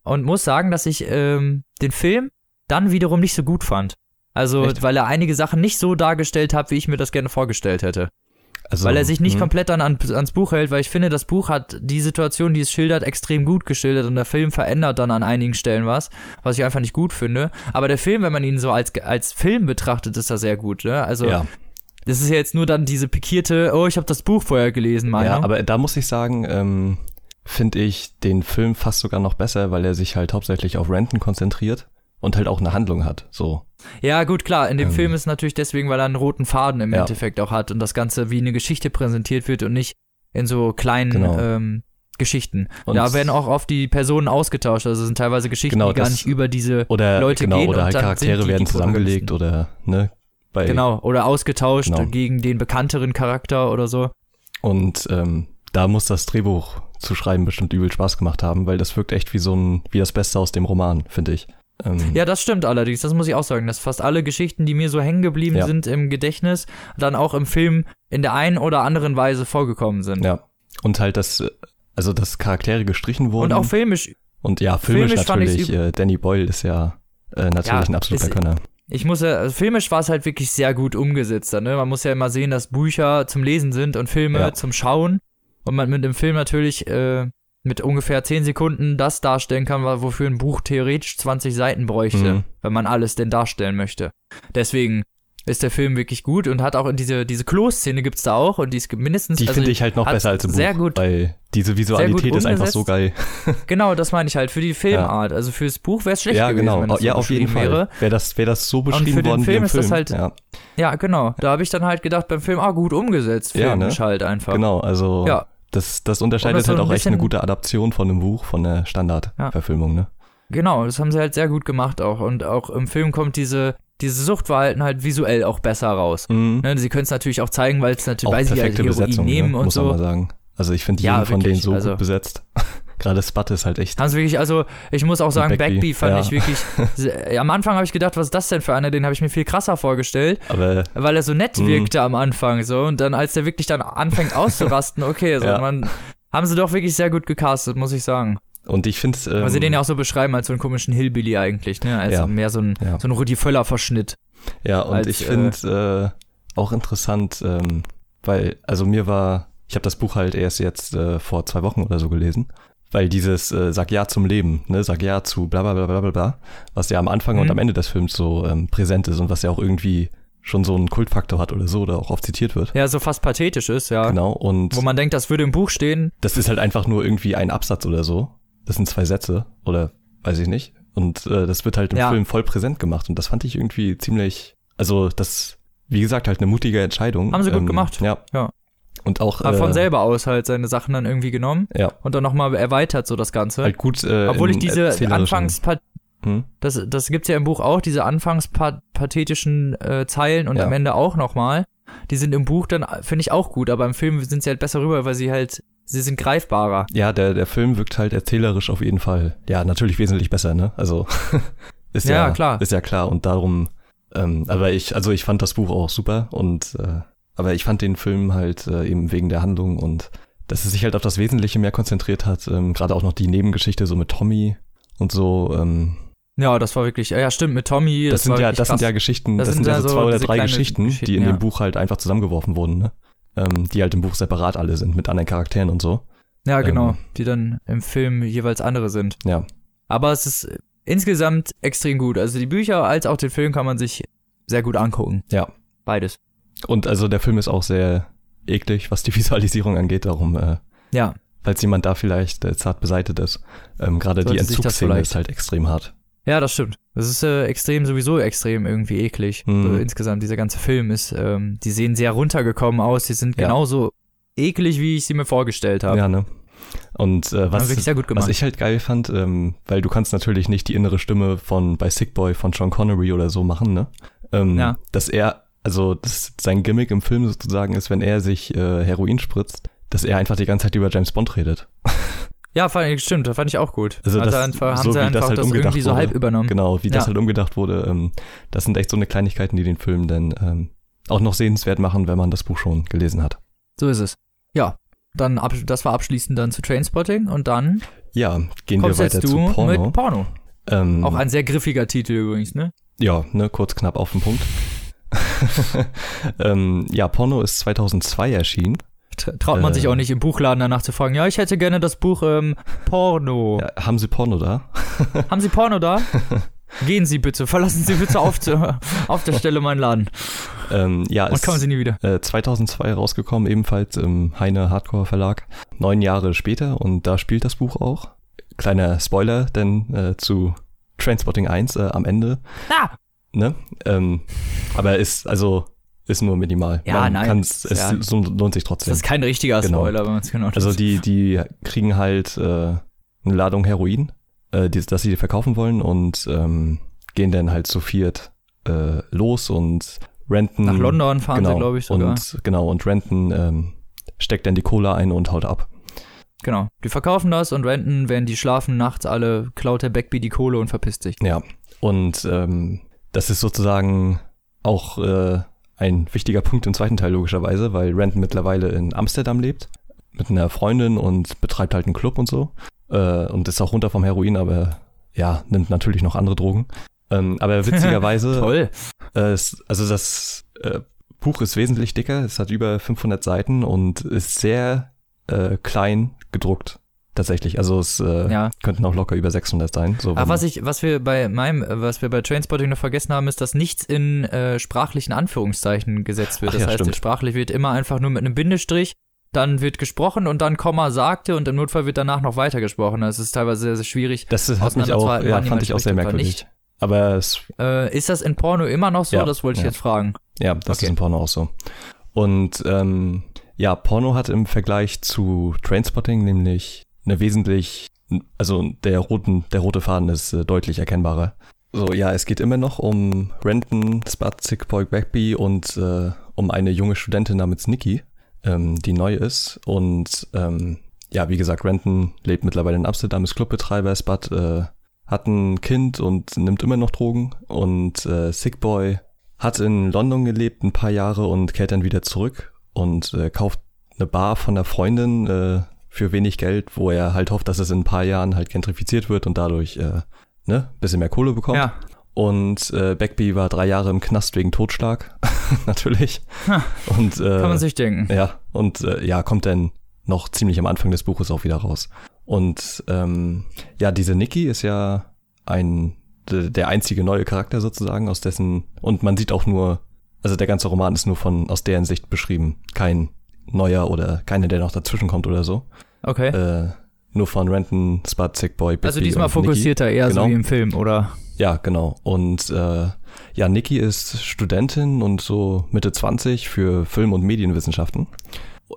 Und muss sagen, dass ich ähm, den Film dann wiederum nicht so gut fand. Also, Echt? weil er einige Sachen nicht so dargestellt hat, wie ich mir das gerne vorgestellt hätte. Also, weil er sich nicht mhm. komplett dann an, ans Buch hält, weil ich finde, das Buch hat die Situation, die es schildert, extrem gut geschildert und der Film verändert dann an einigen Stellen was, was ich einfach nicht gut finde. Aber der Film, wenn man ihn so als, als Film betrachtet, ist er sehr gut. Ne? Also, Ja, das ist ja jetzt nur dann diese pikierte, oh, ich habe das Buch vorher gelesen, Meinung. ja, aber da muss ich sagen, ähm, finde ich den Film fast sogar noch besser, weil er sich halt hauptsächlich auf Renton konzentriert und halt auch eine Handlung hat. So. Ja, gut, klar. In dem Ähm. Film ist natürlich deswegen, weil er einen roten Faden im Ja. Endeffekt auch hat und das Ganze wie eine Geschichte präsentiert wird und nicht in so kleinen Genau. ähm, Geschichten. Und da werden auch oft die Personen ausgetauscht. Also es sind teilweise Geschichten, Genau, die gar nicht über diese oder Leute genau, gehen oder halt Charaktere werden zusammengelegt oder ne bei genau oder ausgetauscht Genau. gegen den bekannteren Charakter oder so. und ähm, da muss das Drehbuch zu schreiben bestimmt übel Spaß gemacht haben, weil das wirkt echt wie so ein wie das Beste aus dem Roman, finde ich. Ähm, Ja, das stimmt allerdings. Das muss ich auch sagen, dass fast alle Geschichten, die mir so hängen geblieben Ja. sind im Gedächtnis, dann auch im Film in der einen oder anderen Weise vorgekommen sind. ja. Und halt das äh, also dass Charaktere gestrichen wurden Und auch filmisch und ja, filmisch, filmisch natürlich äh, Danny Boyle ist ja äh, natürlich Ja, ein absoluter ist- Könner. Ich muss ja, also filmisch war es halt wirklich sehr gut umgesetzt. Ne? Man muss ja immer sehen, dass Bücher zum Lesen sind und Filme Ja. zum Schauen. Und man mit dem Film natürlich äh, mit ungefähr 10 Sekunden das darstellen kann, wofür ein Buch theoretisch 20 Seiten bräuchte, Mhm. wenn man alles denn darstellen möchte. Deswegen ist der Film wirklich gut und hat auch diese, diese Klo-Szene gibt's da auch und die ist mindestens. Die also finde ich halt noch besser als im sehr Buch, gut- weil diese Visualität ist einfach so geil. [laughs] Genau, das meine ich halt. Für die Filmart. Also fürs Buch wäre es schlecht ja, gewesen, genau. wenn das ja, so auf jeden Fall. wäre. Wäre das, wär das so für beschrieben den worden Film wie im ist Film. das halt- ja, Ja, genau. Da habe ich dann halt gedacht beim Film, ah, gut umgesetzt. Ja, Filmisch ne? halt einfach. genau. Also Ja. Das, das unterscheidet das so halt auch echt eine gute Adaption von einem Buch, von der Standardverfilmung, ne? Genau, das haben sie halt sehr gut gemacht auch. Und auch im Film kommt diese, diese Suchtverhalten halt visuell auch besser raus. Mhm. Ne, sie können es natürlich auch zeigen, weil es natürlich, Auch weil sie halt Heroin Besetzung, nehmen ne? und muss man mal so. sagen. Also ich finde Ja, jeden von denen so also- gut besetzt. Gerade Spud ist halt echt. Haben sie wirklich, also ich muss auch sagen, Backby fand ja. ich wirklich. [laughs] sehr- am Anfang habe ich gedacht, was ist das denn für einer? Den habe ich mir viel krasser vorgestellt, Aber weil er so nett Mhm. wirkte am Anfang so. Und dann, als der wirklich dann anfängt auszurasten, [laughs] okay, so, Ja. man. Haben sie doch wirklich sehr gut gecastet, muss ich sagen. und ich finde ähm, Weil sie den ja auch so beschreiben als so einen komischen Hillbilly eigentlich, ne? Also Ja. mehr so ein, Ja. so ein Rudi Völler-Verschnitt. Ja, und als, ich finde äh, auch interessant, ähm, weil, also mir war, ich habe das Buch halt erst jetzt äh, vor zwei Wochen oder so gelesen, weil dieses äh, Sag Ja zum Leben, ne, Sag Ja zu bla bla bla bla bla bla, was ja am Anfang und Mhm. am Ende des Films so ähm, präsent ist und was ja auch irgendwie schon so einen Kultfaktor hat oder so, oder auch oft zitiert wird. Ja, so fast pathetisch ist, ja. Genau, und Wo man denkt, das würde im Buch stehen. das ist halt einfach nur irgendwie ein Absatz oder so. Das sind zwei Sätze oder weiß ich nicht. Und äh, das wird halt im Ja. Film voll präsent gemacht. Und das fand ich irgendwie ziemlich, also das, wie gesagt, halt eine mutige Entscheidung. Haben sie gut gemacht. Ja. Ja. Und auch Hat von äh, selber aus halt seine Sachen dann irgendwie genommen ja, und dann nochmal erweitert so das Ganze. halt gut. Äh, Obwohl ich diese Anfangspat Hm? das, das gibt's ja im Buch auch, diese anfangspathetischen äh, Zeilen und Ja. am Ende auch nochmal. Die sind im Buch dann, finde ich, auch gut, aber im Film sind sie halt besser rüber, weil sie halt, sie sind greifbarer. Ja, der, der Film wirkt halt erzählerisch auf jeden Fall. Ja, natürlich wesentlich besser, ne? Also [laughs] ist ja, Ja, klar. Ist ja klar. Und darum, ähm, aber ich, also ich fand das Buch auch super und äh, aber ich fand den Film halt äh, eben wegen der Handlung und dass es sich halt auf das Wesentliche mehr konzentriert hat. Ähm, Gerade auch noch die Nebengeschichte so mit Tommy und so. Ähm, Ja, das war wirklich, ja, stimmt, mit Tommy. das, sind war ja, das sind ja Geschichten, das, Das sind sind ja so zwei oder drei kleine Geschichten, die Geschichten, in ja. dem Buch halt einfach zusammengeworfen wurden, ne? Ähm, die halt im Buch separat alle sind mit anderen Charakteren und so. Ja, genau, ähm, die dann im Film jeweils andere sind. Ja, Aber es ist insgesamt extrem gut. Also die Bücher als auch den Film kann man sich sehr gut angucken. ja. Beides. Und also der Film ist auch sehr eklig, was die [laughs] Visualisierung angeht, darum, äh, Ja, falls jemand da vielleicht äh, zart beseitet ist. Ähm, Gerade die Entzugsszene ist halt extrem hart. ja, das stimmt. Das ist äh, extrem, sowieso extrem irgendwie eklig. Mhm. So, insgesamt, dieser ganze Film ist, ähm, die sehen sehr runtergekommen aus. Die sind Ja. genauso eklig, wie ich sie mir vorgestellt habe. Ja, ne? Und äh, was, was ich halt geil fand, ähm, weil du kannst natürlich nicht die innere Stimme von bei Sick Boy von Sean Connery oder so machen, ne? Ähm, Ja. Dass er, also das, sein Gimmick im Film sozusagen ist, wenn er sich äh, Heroin spritzt, dass er einfach die ganze Zeit über James Bond redet. [laughs] ja, fand ich, stimmt, das fand ich auch gut. Also Also das- einfach, haben so sie wie das einfach halt das, umgedacht irgendwie so wurde. halb übernommen. Genau, wie das Ja. halt umgedacht wurde. Ähm, das sind echt so eine Kleinigkeiten, die den Film dann ähm, auch noch sehenswert machen, wenn man das Buch schon gelesen hat. So ist es. Ja, dann ab, das war abschließend dann zu Trainspotting und dann Ja, gehen wir weiter zu Porno. mit Porno. ähm, Auch ein sehr griffiger Titel übrigens, ne? Ja, ne, kurz knapp auf den Punkt. [laughs] ähm, ja, Porno ist 2002 erschienen. Tra- Traut man Äh. sich auch nicht im Buchladen danach zu fragen, ja, ich hätte gerne das Buch ähm, Porno. Ja, haben Sie Porno da? [laughs] Haben Sie Porno da? [laughs] Gehen Sie bitte, verlassen Sie bitte auf, der- auf der Stelle meinen Laden Ähm, ja, und ist kommen Sie nie wieder. äh, 2002 rausgekommen, ebenfalls im Heine Hardcore Verlag. Neun Jahre später und da spielt das Buch auch. Kleiner Spoiler, denn äh, zu Trainspotting 1 äh, am Ende, Ah! Ne? Ähm, aber ist, also, ist nur minimal. Ja, Man nein, es ja. lohnt sich Das trotzdem. ist kein richtiger Genau. Spoiler, wenn man es genau Also die, die kriegen halt äh, eine Ladung Heroin, äh, die, das sie verkaufen wollen und ähm, gehen dann halt zu viert äh, los und Renton. Nach London fahren genau, sie, glaube ich, sogar. Und genau, und Renton ähm, steckt dann die Cola ein und haut ab. Genau. Die verkaufen das und renten, während die schlafen nachts alle, klaut der Backby die Kohle und verpisst sich. Ja. Und ähm, das ist sozusagen auch äh, ein wichtiger Punkt im zweiten Teil logischerweise, weil Renton mittlerweile in Amsterdam lebt mit einer Freundin und betreibt halt einen Club und so. Äh, und ist auch runter vom Heroin, aber ja, nimmt natürlich noch andere Drogen. Ähm, aber [laughs] witzigerweise, Toll. äh, es, also das äh, Buch ist wesentlich dicker, es hat über 500 Seiten und ist sehr äh, klein gedruckt. Tatsächlich, also es äh, Ja. könnten auch locker über 600 sein. So, Aber wenn- was ich, was wir bei meinem, was wir bei Trainspotting noch vergessen haben, ist, dass nichts in äh, sprachlichen Anführungszeichen gesetzt wird. Ach Das ja, heißt, stimmt. sprachlich wird immer einfach nur mit einem Bindestrich, dann wird gesprochen und dann Komma sagte und im Notfall wird danach noch weiter gesprochen. Das ist teilweise sehr, sehr schwierig. Das hat mich auch, ja, fand ich auch sehr merkwürdig. Aber es, Äh, ist das in Porno immer noch so? Ja, das wollte ich jetzt fragen. ja, das Okay. ist in Porno auch so. Und ähm, ja, Porno hat im Vergleich zu Trainspotting nämlich eine wesentlich, also der roten, der rote Faden ist äh, deutlich erkennbarer. So, ja, es geht immer noch um Renton, Spud, Sickboy, Backby und äh, um eine junge Studentin namens Nikki, ähm, die neu ist. Und ähm, ja, wie gesagt, Renton lebt mittlerweile in Amsterdam, ist Clubbetreiber, Spud äh, hat ein Kind und nimmt immer noch Drogen. Und äh, Sickboy hat in London gelebt ein paar Jahre und kehrt dann wieder zurück und äh, kauft eine Bar von der Freundin äh, für wenig Geld, wo er halt hofft, dass es in ein paar Jahren halt gentrifiziert wird und dadurch äh, ne, bisschen mehr Kohle bekommt. Ja. Und äh, Beckby war drei Jahre im Knast wegen Totschlag, [laughs] natürlich. Ha, Und äh, Kann man sich denken. ja, und äh, ja, kommt dann noch ziemlich am Anfang des Buches auch wieder raus. Und ähm, ja, diese Nikki ist ja ein de- der einzige neue Charakter sozusagen, aus dessen, und man sieht auch nur, also der ganze Roman ist nur von aus deren Sicht beschrieben. Kein neuer oder keiner, der noch dazwischen kommt oder so. Okay. Äh, nur von Renton, Spud, Sickboy, also Bigby diesmal und Nikki. fokussierter eher Genau. so wie im Film, oder? Ja, genau. Und äh, ja, Niki ist Studentin und so Mitte 20 für Film- und Medienwissenschaften.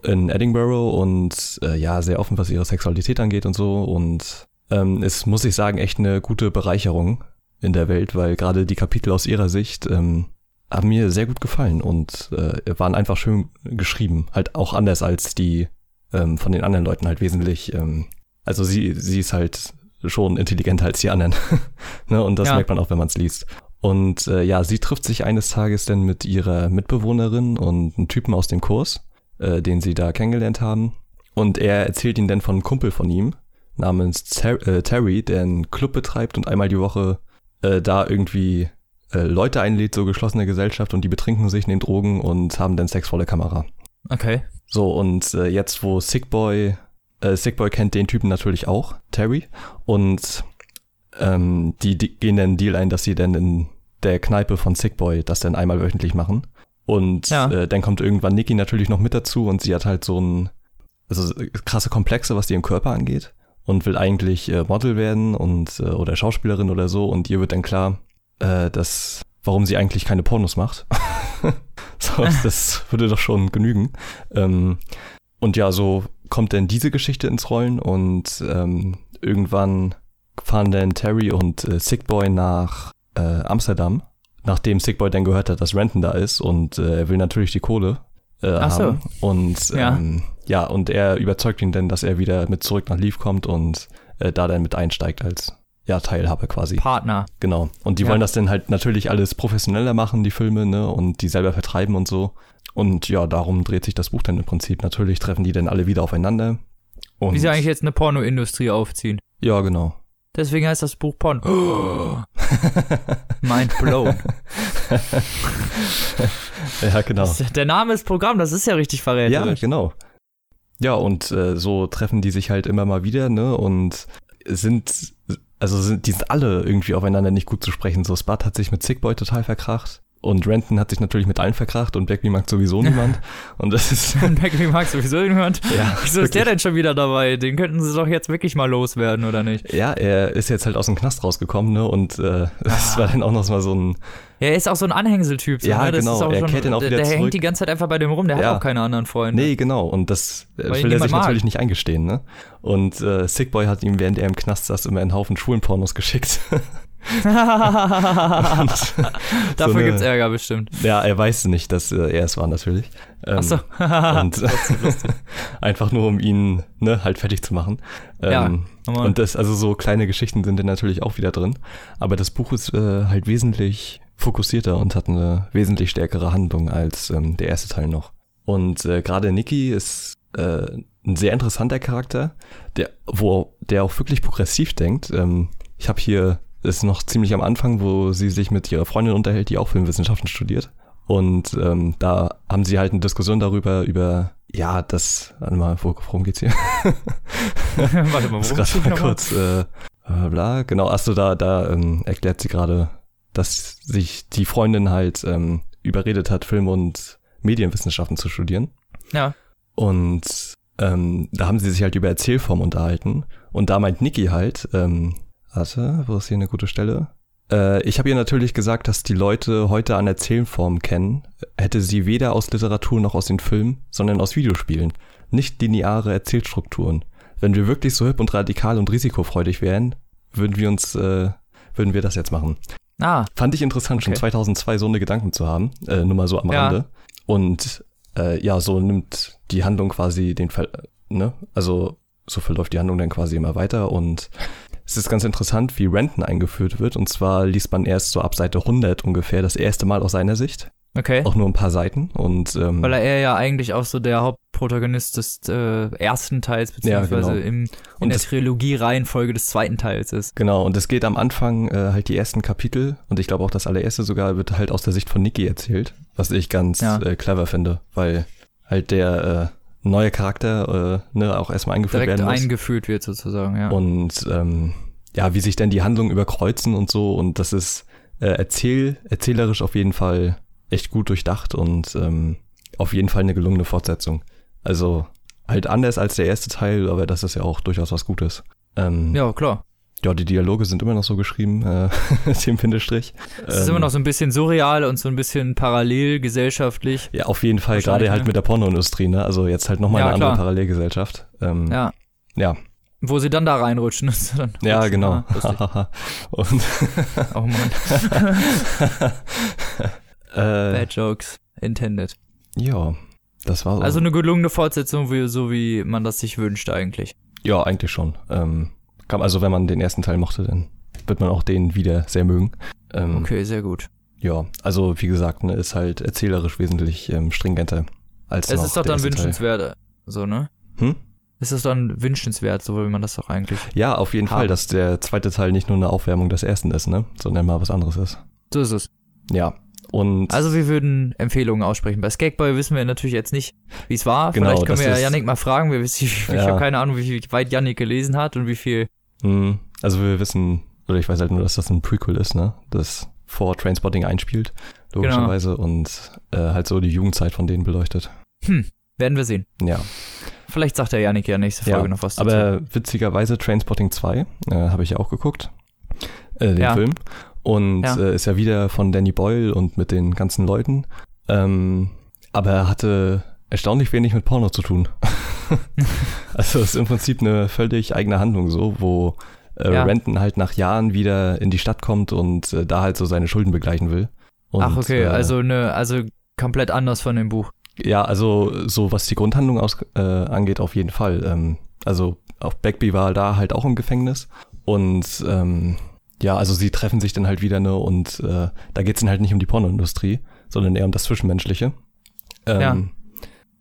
in Edinburgh und äh, ja, sehr offen, was ihre Sexualität angeht und so. Und ähm, es muss ich sagen, echt eine gute Bereicherung in der Welt, weil gerade die Kapitel aus ihrer Sicht ähm, haben mir sehr gut gefallen und äh, waren einfach schön geschrieben. Halt auch anders als die ähm, von den anderen Leuten halt wesentlich. Ähm, also sie, sie ist halt schon intelligenter als die anderen. [laughs] ne? Und das ja. merkt man auch, wenn man es liest. Und äh, ja, sie trifft sich eines Tages dann mit ihrer Mitbewohnerin und einem Typen aus dem Kurs, äh, den sie da kennengelernt haben. Und er erzählt ihnen dann von einem Kumpel von ihm namens Ter äh, Terry, der einen Club betreibt und einmal die Woche äh, da irgendwie äh, Leute einlädt, so geschlossene Gesellschaft, und die betrinken sich, nehmen Drogen und haben dann Sex vor der Kamera. Okay. So, und äh, jetzt, wo Sickboy, äh, Sickboy kennt den Typen natürlich auch, Terry, und ähm, die, die gehen dann einen Deal ein, dass sie dann in der Kneipe von Sickboy das dann einmal wöchentlich machen. Und ja. äh, dann kommt irgendwann Nikki natürlich noch mit dazu und sie hat halt so ein, also krasse Komplexe, was die im Körper angeht und will eigentlich äh, Model werden und äh, oder Schauspielerin oder so und ihr wird dann klar, äh, dass warum sie eigentlich keine Pornos macht. [laughs] so, [laughs] das würde doch schon genügen. Ähm, und ja, so kommt dann diese Geschichte ins Rollen und ähm, irgendwann fahren dann Terry und äh, Sickboy nach äh, Amsterdam, nachdem Sickboy dann gehört hat, dass Renton da ist und äh, er will natürlich die Kohle äh, Ach haben. So. Und ja. Ähm, ja, und er überzeugt ihn dann, dass er wieder mit zurück nach Leaf kommt und äh, da dann mit einsteigt als ja, Teilhabe quasi. Partner. Genau. Und die ja. wollen das dann halt natürlich alles professioneller machen, die Filme, ne, und die selber vertreiben und so. Und ja, darum dreht sich das Buch dann im Prinzip. Natürlich treffen die dann alle wieder aufeinander. Und Wie sie eigentlich jetzt eine Pornoindustrie aufziehen. Ja, genau. Deswegen heißt das Buch Porn. Oh. [gasps] [gasps] Mind blown. [laughs] ja, genau. Das, der Name ist Programm, das ist ja richtig verräterisch. Ja, genau. Ja, und äh, so treffen die sich halt immer mal wieder, ne? Und sind, also sind, die sind alle irgendwie aufeinander nicht gut zu sprechen. So, Spud hat sich mit Sickboy total verkracht. Und Renton hat sich natürlich mit allen verkracht und Beckley mag sowieso niemand. [laughs] Und das ist. Beckley mag sowieso niemand. [laughs] Ja, Wieso wirklich. ist der denn schon wieder dabei? Den könnten sie doch jetzt wirklich mal loswerden, oder nicht? Ja, er ist jetzt halt aus dem Knast rausgekommen, ne? Und äh, [laughs] das ah. war dann auch noch mal so ein. Ja, er ist auch so ein Anhängseltyp. So, ja, ne? genau. er kehrt dann auch wieder der, der zurück. hängt die ganze Zeit einfach bei dem rum. Der ja. hat auch keine anderen Freunde. Nee, genau. Und das äh, will er sich mag. natürlich nicht eingestehen, ne? Und äh, Sickboy hat ihm, während er im Knast saß, immer einen Haufen Schwulenpornos geschickt. [laughs] Dafür so gibt's Ärger bestimmt. Ja, er weiß nicht, dass äh, er es war natürlich. Ähm, Ach so. und [laughs] [laughs] einfach nur um ihn ne, halt fertig zu machen. Ähm, ja, und das, also so kleine Geschichten sind dann natürlich auch wieder drin. Aber das Buch ist äh, halt wesentlich fokussierter und hat eine wesentlich stärkere Handlung als ähm, der erste Teil noch. Und äh, gerade Nikki ist äh, ein sehr interessanter Charakter, der, wo der auch wirklich progressiv denkt. Ähm, ich habe hier ist noch ziemlich am Anfang, wo sie sich mit ihrer Freundin unterhält, die auch Filmwissenschaften studiert. Und ähm, da haben sie halt eine Diskussion darüber, über, ja, das, warte mal, worum geht's hier? [laughs] warte mal, [laughs] worum geht's mal kurz, äh, bla, genau, achso, da, da ähm, erklärt sie gerade, dass sich die Freundin halt ähm, überredet hat, Film- und Medienwissenschaften zu studieren. Ja. Und ähm, da haben sie sich halt über Erzählform unterhalten. Und da meint Niki halt, ähm, Warte, wo ist hier eine gute Stelle? Äh, ich habe ihr natürlich gesagt, dass die Leute heute an Erzählformen kennen, hätte sie weder aus Literatur noch aus den Filmen, sondern aus Videospielen. Nicht lineare Erzählstrukturen. Wenn wir wirklich so hip und radikal und risikofreudig wären, würden wir uns, äh, würden wir das jetzt machen. Ah. Fand ich interessant, okay. schon 2002 so eine Gedanken zu haben, äh, nur mal so am ja. Rande. Und äh, ja, so nimmt die Handlung quasi den Fall, ne? Also so verläuft die Handlung dann quasi immer weiter und es ist ganz interessant, wie Renton eingeführt wird. Und zwar liest man erst so ab Seite 100 ungefähr das erste Mal aus seiner Sicht. Okay. Auch nur ein paar Seiten. Und, ähm, Weil er ja eigentlich auch so der Hauptprotagonist des äh, ersten Teils, beziehungsweise ja, genau. im, in und der Trilogie-Reihenfolge des zweiten Teils ist. Genau, und es geht am Anfang äh, halt die ersten Kapitel, und ich glaube auch das allererste sogar, wird halt aus der Sicht von Nikki erzählt, was ich ganz ja. äh, clever finde, weil halt der äh, neue Charakter äh, ne, auch erstmal eingeführt Direkt werden muss. eingeführt wird sozusagen, ja. Und ähm, ja, wie sich dann die Handlungen überkreuzen und so und das ist äh, erzähl, erzählerisch auf jeden Fall echt gut durchdacht und ähm, auf jeden Fall eine gelungene Fortsetzung. Also halt anders als der erste Teil, aber das ist ja auch durchaus was Gutes. Ähm, ja, klar. Ja, die Dialoge sind immer noch so geschrieben, äh, [laughs] dem Bindestrich. Es ist immer noch so ein bisschen surreal und so ein bisschen parallel gesellschaftlich. Ja, auf jeden Fall, gerade halt ne? mit der Pornoindustrie, ne? Also jetzt halt nochmal Ja, eine andere klar. Parallelgesellschaft. Ähm, Ja. Ja, Wo sie dann da reinrutschen. [laughs] ist dann ja, genau. Ah. [laughs] Und oh Mann. äh, Bad Jokes intended. ja, das war so. Also eine gelungene Fortsetzung, wie, so wie man das sich wünscht eigentlich. ja, eigentlich schon. Ähm, also wenn man den ersten Teil mochte, dann wird man auch den wieder sehr mögen. Ähm, Okay, sehr gut. Ja, also wie gesagt, ne, ist halt erzählerisch wesentlich ähm, stringenter als Es ist doch dann wünschenswert, so, ne? Hm? Es ist dann wünschenswert, so will man das doch eigentlich. Ja, auf jeden Haben. Fall, dass der zweite Teil nicht nur eine Aufwärmung des ersten ist, ne? Sondern mal was anderes ist. So ist es. Ja. Und Also wir würden Empfehlungen aussprechen. Bei Skateboy wissen wir natürlich jetzt nicht, wie es war. Genau, Vielleicht können wir ja Yannick mal fragen. Wir wissen, [laughs] ich Ja. habe keine Ahnung, wie weit Yannick gelesen hat und wie viel. Mh, also wir wissen, oder ich weiß halt nur, dass das ein Prequel ist, ne? Das vor Trainspotting einspielt, logischerweise, und äh, halt so die Jugendzeit von denen beleuchtet. Werden wir sehen. Ja. Vielleicht sagt der Yannick ja nächste Ja, Folge noch was dazu. Aber witzigerweise Trainspotting 2 äh, habe ich ja auch geguckt, äh, den Ja. Film. Und Ja. äh, ist ja wieder von Danny Boyle und mit den ganzen Leuten. Ähm, aber er hatte erstaunlich wenig mit Porno zu tun. [laughs] also es ist im Prinzip eine völlig eigene Handlung so, wo äh, Ja. Renton halt nach Jahren wieder in die Stadt kommt und äh, da halt so seine Schulden begleichen will. Und, Ach, okay, äh, also ne, also komplett anders von dem Buch. ja, also so was die Grundhandlung aus, äh, angeht, auf jeden Fall. Ähm, also auch Beckby war da halt auch im Gefängnis und ähm, ja, also sie treffen sich dann halt wieder ne und äh, da geht's dann halt nicht um die Pornoindustrie, sondern eher um das Zwischenmenschliche. Ähm, Ja.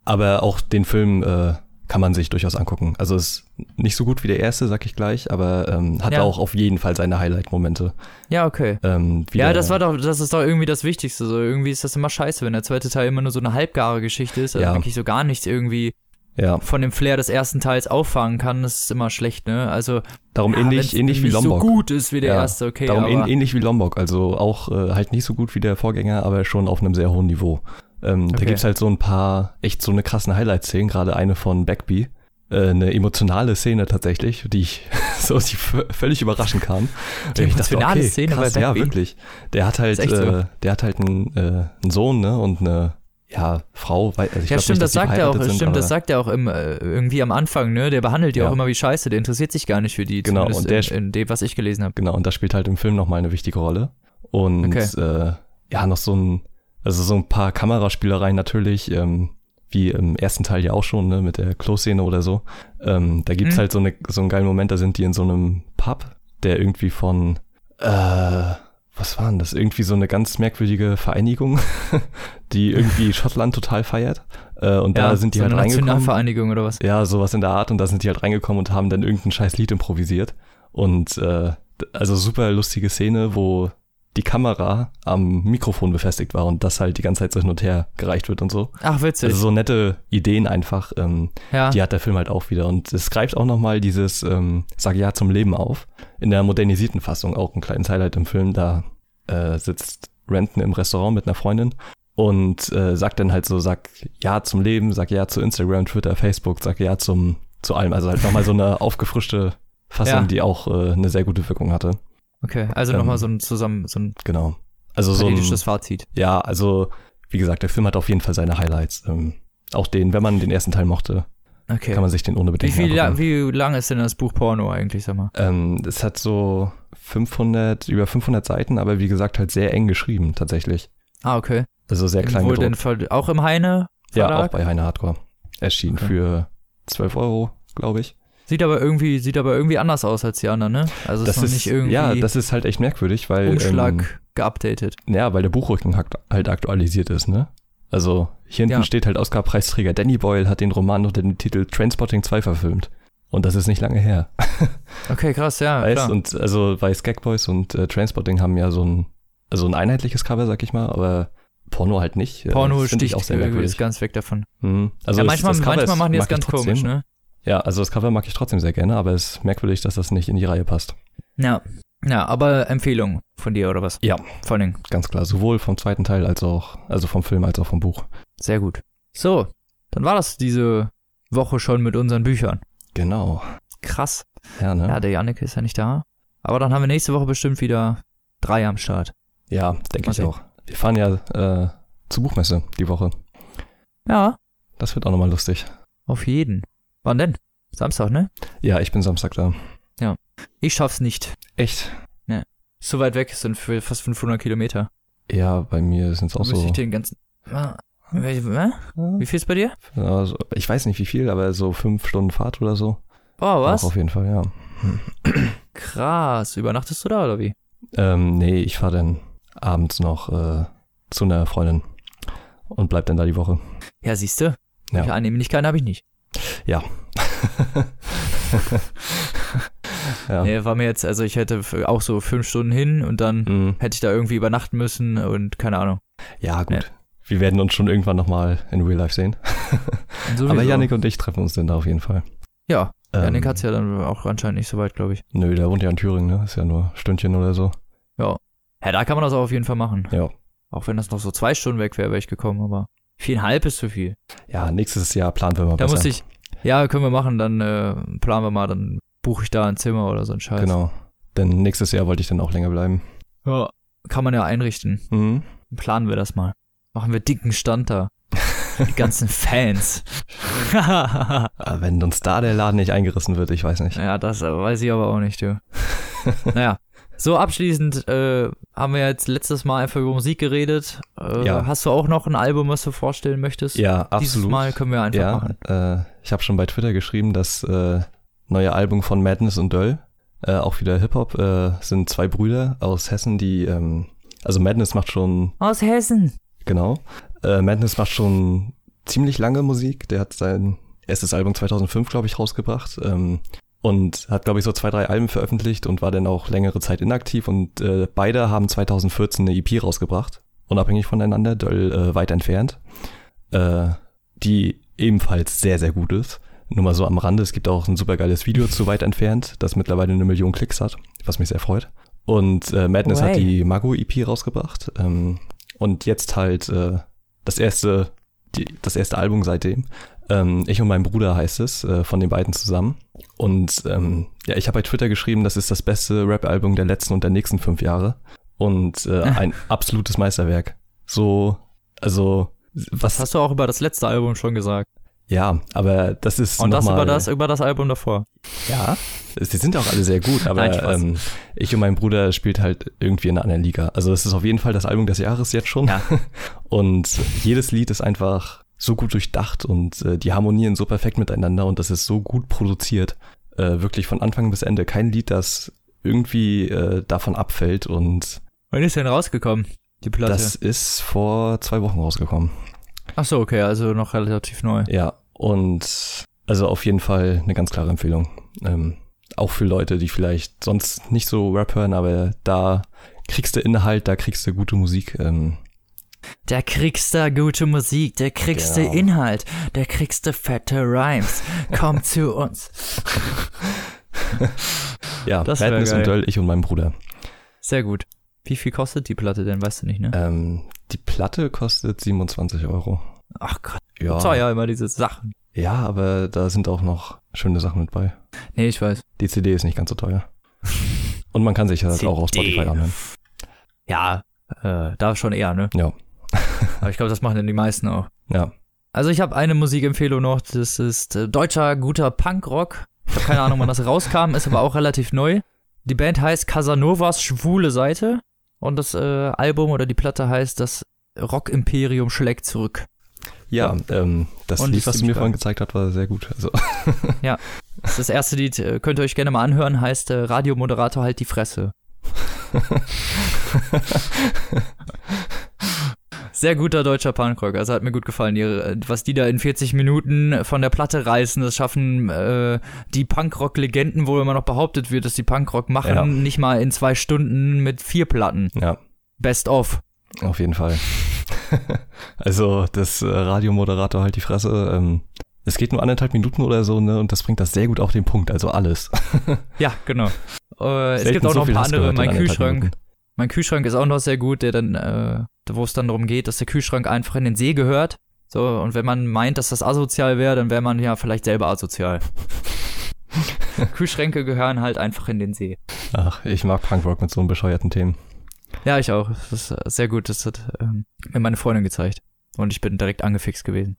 Aber auch den Film äh, kann man sich durchaus angucken. Also ist nicht so gut wie der erste, sag ich gleich, aber ähm, hat Ja. auch auf jeden Fall seine Highlight-Momente. Ja, okay. Ähm, Ja, das war doch, das ist doch irgendwie das Wichtigste. So, irgendwie ist das immer scheiße, wenn der zweite Teil immer nur so eine halbgare Geschichte ist, also Ja. wirklich so gar nichts irgendwie ja, von dem Flair des ersten Teils auffangen kann. Das ist immer schlecht, ne? Also darum ja, ähnlich, ähnlich wie Lombok. so gut ist wie der erste, okay, Darum ähnlich wie Lombok, also auch äh, halt nicht so gut wie der Vorgänger, aber schon auf einem sehr hohen Niveau. Ähm, Da Okay. gibt's halt so ein paar echt so eine krassen Highlight-Szenen, gerade eine von Backby. Äh, eine emotionale Szene tatsächlich, die ich [laughs] so die völlig überraschen kam. Die Ich dachte, okay, Szene krass, Ja, wirklich. Der hat halt, so. äh, der hat halt einen, äh, einen Sohn, ne, und eine ja, Frau, weil, also ich ja, stimmt, nicht, das sagt er auch, sind, stimmt, das sagt er auch im, äh, irgendwie am Anfang, ne? Der behandelt die Ja. auch immer wie Scheiße, der interessiert sich gar nicht für die, Genau, und der in, in dem, was ich gelesen habe. Genau, und das spielt halt im Film nochmal eine wichtige Rolle. Und Okay. äh, ja, noch so ein, also so ein paar Kameraspielereien natürlich, ähm, wie im ersten Teil ja auch schon, ne, mit der Klo-Szene oder so. Ähm, da gibt's Mhm. halt so, eine, so einen geilen Moment, da sind die in so einem Pub, der irgendwie von, äh, was war denn das? Irgendwie so eine ganz merkwürdige Vereinigung, [laughs] die irgendwie [laughs] Schottland total feiert. Äh, und da sind die so halt eine reingekommen. Nationalvereinigung oder was? Ja, sowas in der Art. Und da sind die halt reingekommen und haben dann irgendein scheiß Lied improvisiert. Und äh, also super lustige Szene, wo die Kamera am Mikrofon befestigt war und das halt die ganze Zeit so hin und her gereicht wird und so. Ach, witzig. Also so nette Ideen einfach. Ähm, ja. Die hat der Film halt auch wieder. Und es greift auch nochmal dieses ähm, Sag ja zum Leben auf. In der modernisierten Fassung auch ein kleines Highlight im Film. Da äh, sitzt Renton im Restaurant mit einer Freundin und äh, sagt dann halt so, sag ja zum Leben, sag ja zu Instagram, Twitter, Facebook, sag ja zum zu allem. Also halt nochmal so eine aufgefrischte Fassung, Ja. die auch äh, eine sehr gute Wirkung hatte. Okay, also ähm, nochmal so ein zusammen, so ein Genau. Also so ein, Fazit. ja, also wie gesagt, der Film hat auf jeden Fall seine Highlights. Ähm, auch den, wenn man den ersten Teil mochte, Okay. kann man sich den ohne Wie, Bedenken viel, la wie lang ist denn das Buch Porno eigentlich, sag mal? Ähm, es hat so 500, über 500 Seiten, aber wie gesagt halt sehr eng geschrieben tatsächlich. Ah, okay. Also sehr klein Wo denn gedruckt. auch im Heine Ja, Verlag? auch bei Heine Hardcore. Erschien Okay. für 12 Euro, glaube ich. Sieht aber irgendwie, sieht aber irgendwie anders aus als die anderen, ne? Also Das ist ist, nicht irgendwie ja, das ist halt echt merkwürdig, weil, Umschlag ähm, geupdatet. ja, weil der Buchrücken halt aktualisiert ist, ne? Also hier hinten Ja. steht halt Oscar-Preisträger Danny Boyle hat den Roman unter dem Titel Trainspotting 2 verfilmt. Und das ist nicht lange her. [laughs] Okay, krass, ja, Weißt? klar. Und also bei Skagboys und äh, Transpotting haben ja so ein, also ein einheitliches Cover, sag ich mal, aber Porno halt nicht. Äh, Porno ich sticht auch sehr ist merkwürdig. ganz weg davon. Mhm. Also ja, manchmal, das manchmal ist- machen die das ganz komisch, ne? Ja, also das Cover mag ich trotzdem sehr gerne, aber es ist merkwürdig, dass das nicht in die Reihe passt. Ja. Ja, aber Empfehlung von dir oder was? Ja. Vor allen Dingen. Ganz klar, sowohl vom zweiten Teil als auch, also vom Film als auch vom Buch. Sehr gut. So, dann war das diese Woche schon mit unseren Büchern. Genau. Krass. Ja, ne? Ja, der Janik ist ja nicht da. Aber dann haben wir nächste Woche bestimmt wieder drei am Start. Ja, denke ich auch. Wir fahren ja äh, zur Buchmesse die Woche. Ja, Das wird auch nochmal lustig. auf jeden. Wann denn? Samstag, ne? Ja, ich bin Samstag da. Ich schaff's nicht. Echt? So weit weg, sind für fast 500 Kilometer. Ja, bei mir sind es auch so. ich den ganzen. Ah? Wie viel ist bei dir? Also, ich weiß nicht wie viel, aber so fünf Stunden Fahrt oder so. Oh, was? Auch auf jeden Fall, ja. Krass. Übernachtest du da oder wie? Ähm, nee, ich fahre dann abends noch äh, zu einer Freundin und bleib dann da die Woche. Ja, siehst du. Ja. Annehmlichkeiten habe ich nicht. Ja. [laughs] ja. Nee, war mir jetzt, also ich hätte auch so fünf Stunden hin und dann Mm, hätte ich da irgendwie übernachten müssen und keine Ahnung. ja, gut. Ja. Wir werden uns schon irgendwann nochmal in Real Life sehen. [laughs] Aber Yannick und ich treffen uns dann da auf jeden Fall. Ja, Yannick Ähm, hat's ja dann auch anscheinend nicht so weit, glaube ich. Nö, der wohnt ja in Thüringen, ne? Ist ja nur ein Stündchen oder so. Ja, da kann man das auch auf jeden Fall machen. Ja. Auch wenn das noch so zwei Stunden weg wäre, wäre ich gekommen, aber viereinhalb ist zu viel. Ja, nächstes Jahr planen wir mal Da besser. muss ich, ja, können wir machen, dann äh, planen wir mal, dann buche ich da ein Zimmer oder so ein Scheiß. Genau. Denn nächstes Jahr wollte ich dann auch länger bleiben. Ja, kann man ja einrichten. Mhm. Planen wir das mal. Machen wir dicken Stand da. Die ganzen [laughs] Fans. [laughs] Wenn uns da der Laden nicht eingerissen wird, ich weiß nicht. ja, das weiß ich aber auch nicht, du. naja. So, abschließend äh, haben wir jetzt letztes Mal einfach über Musik geredet. Äh, Ja. Hast du auch noch ein Album, was du vorstellen möchtest? Ja, Dieses absolut. Mal können wir einfach ja, machen. Äh, ich habe schon bei Twitter geschrieben, das äh, neue Album von Madness und Döll, äh, auch wieder Hip-Hop, äh, sind zwei Brüder aus Hessen, die, ähm, also Madness macht schon, Aus Hessen. genau, Madness macht schon ziemlich lange Musik. Der hat sein erstes Album 2005, glaube ich, rausgebracht. Ähm, und hat, glaube ich, so zwei, drei Alben veröffentlicht und war dann auch längere Zeit inaktiv. Und äh, beide haben 2014 eine EP rausgebracht, unabhängig voneinander, Döll äh, weit entfernt, äh, die ebenfalls sehr, sehr gut ist. Nur mal so am Rande, es gibt auch ein super geiles Video zu weit entfernt, das mittlerweile eine Million Klicks hat, was mich sehr freut. Und äh, Madness hat Way. die Mago-EP rausgebracht. Ähm, und jetzt halt äh, das erste, die, das erste Album seitdem. Ähm, ich und mein Bruder heißt es, äh, von den beiden zusammen. Und ähm, ja, ich habe bei Twitter geschrieben, das ist das beste Rap-Album der letzten und der nächsten fünf Jahre. Und äh, ein absolutes Meisterwerk. So, also, was, Das hast du auch über das letzte Album schon gesagt. ja, aber das ist Und das noch über mal- das, über das Album davor. Ja, sie sind auch alle sehr gut, aber Nein, ähm, ich und mein Bruder spielt halt irgendwie in einer anderen Liga. Also es ist auf jeden Fall das Album des Jahres jetzt schon. Ja. [laughs] Und jedes Lied ist einfach so gut durchdacht und äh, die harmonieren so perfekt miteinander und das ist so gut produziert. Äh, wirklich von Anfang bis Ende. Kein Lied, das irgendwie äh, davon abfällt und Wann ist denn rausgekommen, die Platte? das ist vor zwei Wochen rausgekommen. Ach so, okay, also noch relativ neu. Ja, und also auf jeden Fall eine ganz klare Empfehlung. Ähm, auch für Leute, die vielleicht sonst nicht so Rap hören, aber da kriegst du Inhalt, da kriegst du gute Musik. Ähm, Da kriegst du gute Musik, da kriegst du Genau. Inhalt, da kriegst du fette Rhymes. Komm [laughs] zu uns. ja, Das geil. und Döll, ich und mein Bruder. Sehr gut. Wie viel kostet die Platte denn? Weißt du nicht, ne? Ähm, die Platte kostet 27 Euro. Ach Gott, Ja, teuer immer diese Sachen. ja, aber da sind auch noch schöne Sachen mit bei. Nee, ich weiß. Die CD ist nicht ganz so teuer. Und man kann sich das [laughs] auch auf CD. Spotify anhören. Ja, äh, da schon eher, ne? Ja. Aber ich glaube, das machen dann die meisten auch. Ja. Also ich habe eine Musikempfehlung noch, das ist äh, deutscher guter Punkrock. Ich habe keine Ahnung, wann das rauskam, ist aber auch relativ neu. Die Band heißt Casanovas Schwule Seite und das äh, Album oder die Platte heißt Das Rock Imperium schlägt zurück. Ja, ähm, das Und Lied, was du mir vorhin gezeigt hast, war sehr gut. Also, [laughs] Das, ist das erste Lied äh, könnt ihr euch gerne mal anhören, heißt äh, Radiomoderator halt die Fresse. [laughs] Sehr guter deutscher Punkrock, also hat mir gut gefallen. Die, äh, was die da in 40 Minuten von der Platte reißen, das schaffen äh, die Punkrock-Legenden, wo immer noch behauptet wird, dass die Punkrock machen, Ja. nicht mal in zwei Stunden mit vier Platten. ja, Best of. auf jeden Fall. [laughs] also, das äh, Radiomoderator halt die Fresse. Ähm, es geht nur anderthalb Minuten oder so, ne? Und das bringt das sehr gut auf den Punkt. Also alles. [laughs] Ja, genau. Äh, es gibt auch so noch ein paar andere. Mein Kühlschrank. Minuten. Mein Kühlschrank ist auch noch sehr gut, der dann, äh, wo es dann darum geht, dass der Kühlschrank einfach in den See gehört. So, und wenn man meint, dass das asozial wäre, dann wäre man ja vielleicht selber asozial. [laughs] Kühlschränke gehören halt einfach in den See. Ach, ich mag Punkrock mit so einem bescheuerten Themen. Ja, ich auch. Das ist äh, sehr gut. Das hat ähm, mir meine Freundin gezeigt. Und ich bin direkt angefixt gewesen.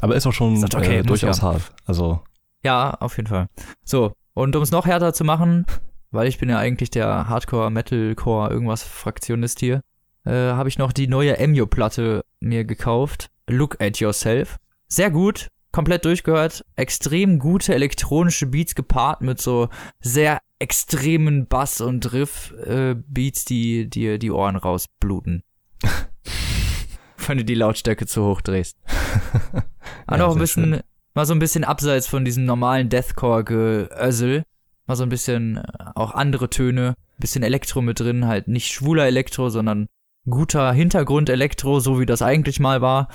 Aber ist auch schon Sagt, okay, äh, durchaus ja. hart. Also, Ja, auf jeden Fall. So, und um es noch härter zu machen, weil ich bin ja eigentlich der Hardcore, Metalcore, irgendwas Fraktionist hier, äh, habe ich noch die neue Emio-Platte mir gekauft. Look at Yourself. Sehr gut, komplett durchgehört. Extrem gute elektronische Beats gepaart mit so sehr extremen Bass- und Riff-Beats, die dir die Ohren rausbluten. [laughs] Wenn du die Lautstärke zu hoch drehst. [laughs] Aber Ja, noch ein bisschen, mal so ein bisschen abseits von diesem normalen Deathcore-Geössel. Mal so ein bisschen äh, auch andere Töne. Bisschen Elektro mit drin, halt nicht schwuler Elektro, sondern guter Hintergrund-Elektro, so wie das eigentlich mal war.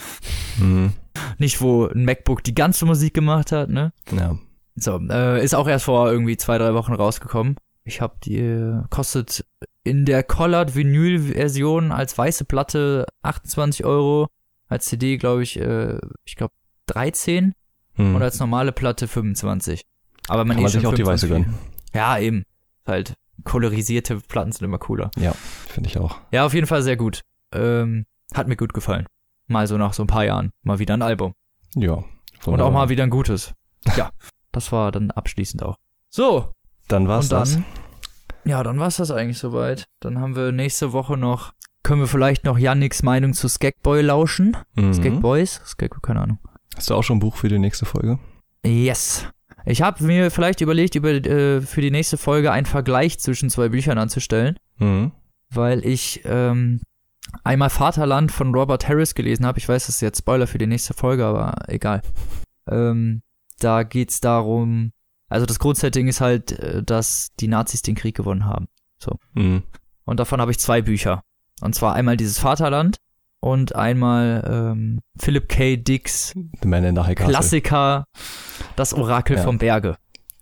mhm. Nicht, wo ein MacBook die ganze Musik gemacht hat, ne? ja. So, äh, ist auch erst vor irgendwie zwei, drei Wochen rausgekommen. Ich habe die, kostet in der Colored Vinyl Version als weiße Platte 28 Euro, als CD glaube ich, äh, ich glaube 13 Mhm. und als normale Platte 25. Aber man, Kann man eh schon sich auch die weiße 25 gönnen. Ja, eben. Halt, kolorisierte Platten sind immer cooler. Finde ich auch. Ja, auf jeden Fall sehr gut. Ähm, hat mir gut gefallen. Mal so nach so ein paar Jahren. Mal wieder ein Album. Ja. Und auch wunderbar. mal wieder ein gutes. Ja, das war dann abschließend auch. So, Dann war's und dann, das. ja, dann war's das eigentlich soweit. Dann haben wir nächste Woche noch, können wir vielleicht noch Yannicks Meinung zu Skagboy lauschen. Mhm. Skagboys? Skag, keine Ahnung. Hast du auch schon ein Buch für die nächste Folge? Yes. Ich habe mir vielleicht überlegt, über, äh, für die nächste Folge einen Vergleich zwischen zwei Büchern anzustellen, Mhm. weil ich ähm, einmal Vaterland von Robert Harris gelesen habe. Ich weiß, das ist jetzt Spoiler für die nächste Folge, aber egal. Ähm, da geht's darum, also das Grundsetting ist halt, äh, dass die Nazis den Krieg gewonnen haben. Mhm. Und davon habe ich zwei Bücher. Und zwar einmal dieses Vaterland und einmal ähm, Philip K. Dicks The Man in the High Castle. Klassiker, das Orakel Ja. vom Berge.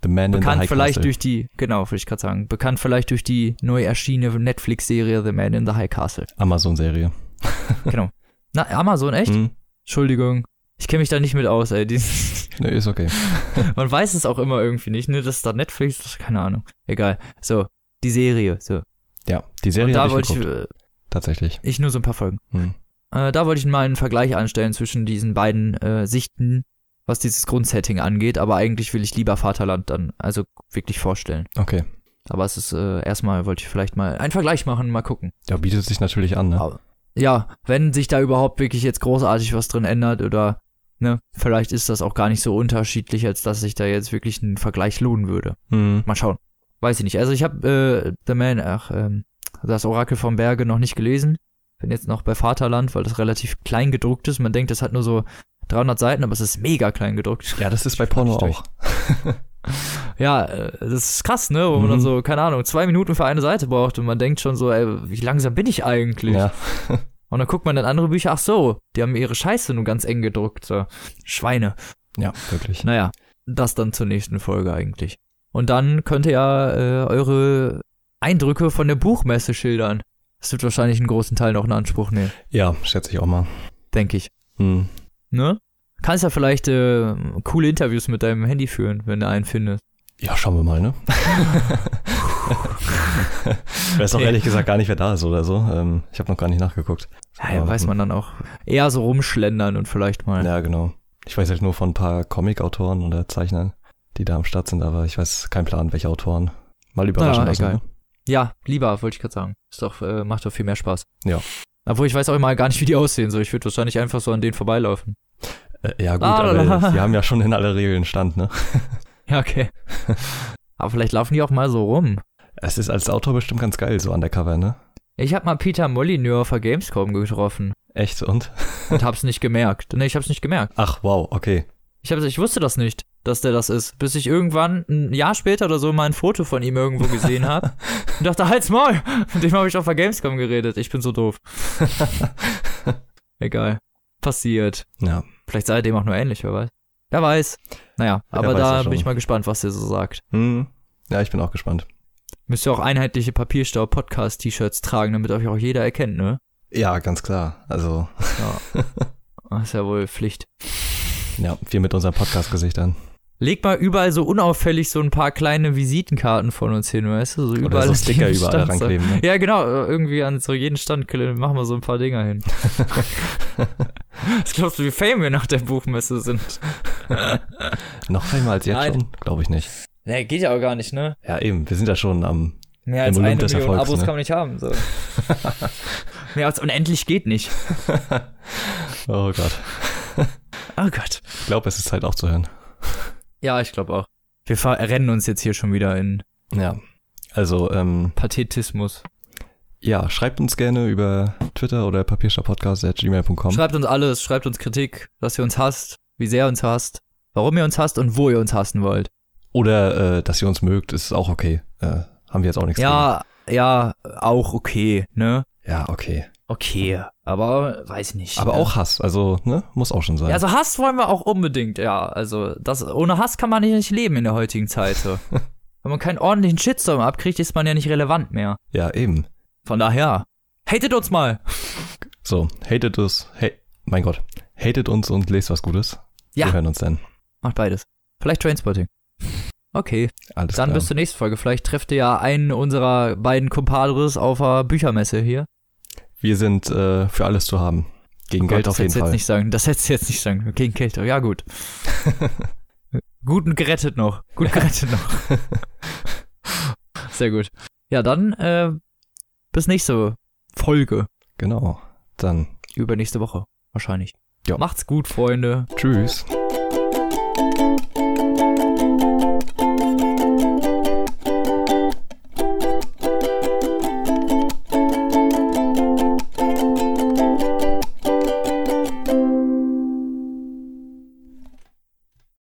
The Man in the Bekannt High vielleicht Castle. durch die, genau, würde ich gerade sagen, bekannt vielleicht durch die neu erschienene Netflix-Serie The Man in the High Castle. Amazon-Serie. [laughs] Genau. Na, Amazon, echt? Mhm. Entschuldigung. Ich kenne mich da nicht mit aus, ey. Die, [laughs] Nee, ist okay. [laughs] man weiß es auch immer irgendwie nicht, ne? Das ist da Netflix, das, keine Ahnung. Egal. So, die Serie, so. Ja, die Serie Und da ich wollte ich, äh, Tatsächlich. ich nur so ein paar Folgen. Mhm. Äh, da wollte ich mal einen Vergleich anstellen zwischen diesen beiden äh, Sichten, was dieses Grundsetting angeht, aber eigentlich will ich lieber Vaterland dann, also wirklich vorstellen. Okay. Aber es ist, äh, erstmal wollte ich vielleicht mal einen Vergleich machen, mal gucken. Ja, bietet sich natürlich an, ne? Aber, ja, wenn sich da überhaupt wirklich jetzt großartig was drin ändert oder, ne, vielleicht ist das auch gar nicht so unterschiedlich, als dass sich da jetzt wirklich ein Vergleich lohnen würde. Mhm. Mal schauen. Weiß ich nicht. Also ich habe äh, The Man, ach, ähm, das Orakel vom Berge noch nicht gelesen. Bin jetzt noch bei Vaterland, weil das relativ klein gedruckt ist. Man denkt, das hat nur so 300 Seiten, aber es ist mega klein gedruckt. Ja, das ist bei Porno auch. Ja, äh, das ist krass, ne? Wo man Mhm. dann so, keine Ahnung, zwei Minuten für eine Seite braucht und man denkt schon so, ey, wie langsam bin ich eigentlich? Ja. [laughs] Und dann guckt man dann andere Bücher, ach so, die haben ihre Scheiße nur ganz eng gedruckt. So. Schweine. Ja, wirklich. Naja, das dann zur nächsten Folge eigentlich. Und dann könnt ihr ja äh, eure Eindrücke von der Buchmesse schildern. Das wird wahrscheinlich einen großen Teil noch in Anspruch nehmen, Ja, schätze ich auch mal. denke ich. Mhm. Ne? Kannst ja vielleicht äh, coole Interviews mit deinem Handy führen, wenn du einen findest. Ja, schauen wir mal, ne? [laughs] Weiß auch ehrlich gesagt gar nicht, wer da ist oder so. Ähm, ich habe noch gar nicht nachgeguckt. Ja, ja, weiß hm. man dann auch eher so rumschlendern und vielleicht mal. Ja, genau. Ich weiß halt nur von ein paar Comic-Autoren oder Zeichnern, die da am Start sind, aber ich weiß keinen Plan, welche Autoren. Mal überraschen Ja, lassen. egal. Ne? Ja, lieber, wollte ich gerade sagen. Ist doch, äh, macht doch viel mehr Spaß. Ja. Obwohl ich weiß auch immer gar nicht, wie die aussehen. So, ich würde wahrscheinlich einfach so an denen vorbeilaufen. Äh, ja, gut, Ah, aber die haben ja schon in aller Regel einen Stand, ne? [laughs] Ja, okay. Aber vielleicht laufen die auch mal so rum. Es ist als Autor bestimmt ganz geil, so undercover, ne? Ich habe mal Peter Molyneux auf der Gamescom getroffen Echt und? und hab's nicht gemerkt. Nee, ich hab's nicht gemerkt. Ach, wow, okay. Ich, hab's, ich wusste das nicht, dass der das ist, bis ich irgendwann ein Jahr später oder so mal ein Foto von ihm irgendwo gesehen habe [laughs] und dachte, halt's Maul, mit dem habe ich auf der Gamescom geredet. Ich bin so doof. [laughs] Egal. Passiert. Ja, Vielleicht sei er dem auch nur ähnlich, wer weiß. Wer weiß. Naja, Wer aber weiß da bin ich mal gespannt, was der so sagt. hm. ja ich bin auch gespannt. Müsst ihr auch einheitliche Papierstau-Podcast-T-Shirts tragen, damit euch auch jeder erkennt, ne? Ja, ganz klar. Also, Ja. [laughs] Das ist ja wohl Pflicht. Ja, wir mit unseren Podcast-Gesichtern. leg mal überall so unauffällig so ein paar kleine Visitenkarten von uns hin, weißt du? So überall Oder so an Sticker überall rankleben. Ne? Ja, genau, irgendwie an so jeden Stand machen wir so ein paar Dinger hin. [laughs] Was glaubst du, wie fame wir nach der Buchmesse sind? Noch einmal als jetzt Nein. schon? Glaube ich nicht. Nee, geht ja auch gar nicht, ne? Ja, eben. Wir sind ja schon am. Mehr als Olymp eine Million Erfolgs, Abos ne? kann man nicht haben. So. [laughs] Mehr als unendlich geht nicht. Oh Gott. Oh Gott. Ich glaube, es ist Zeit aufzuhören. Ja, ich glaube auch. Wir verrennen uns jetzt hier schon wieder in Ja. Also, ähm, Pathetismus. ja, schreibt uns gerne über Twitter oder papierstapodcast.gmail.com. Schreibt uns alles, schreibt uns Kritik, dass ihr uns hasst, wie sehr ihr uns hasst, warum ihr uns hasst und wo ihr uns hassen wollt. Oder, äh, dass ihr uns mögt, ist auch okay. Äh, haben wir jetzt auch nichts Ja, ja, auch okay, ne? gegen. Ja, okay. Okay, aber weiß nicht. Aber ne? auch Hass, also, ne? Muss auch schon sein. Ja, also Hass wollen wir auch unbedingt, ja. Also das, ohne Hass kann man nicht leben in der heutigen Zeit. [laughs] Wenn man keinen ordentlichen Shitstorm abkriegt, ist man ja nicht relevant mehr. ja, eben. Von daher, hatet uns mal. [laughs] So, hatet uns, hey, mein Gott. Hatet uns und lest was Gutes. Ja. Wir hören uns dann. Macht beides. Vielleicht Trainspotting. Okay, Alles dann klar. bis zur nächsten Folge. Vielleicht trefft ihr ja einen unserer beiden Compadres auf der Büchermesse hier. Wir sind äh, für alles zu haben. Gegen Oh Geld Gott, auf das jeden hättest du Fall. Jetzt nicht sagen. Das hättest du jetzt nicht sagen. Gegen Geld. Ja, gut. [laughs] gut und gerettet noch. Gut gerettet noch. [laughs] Sehr gut. Ja, dann äh, bis nächste Folge. Genau. Dann Übernächste Woche. Wahrscheinlich. Ja. Macht's gut, Freunde. tschüss.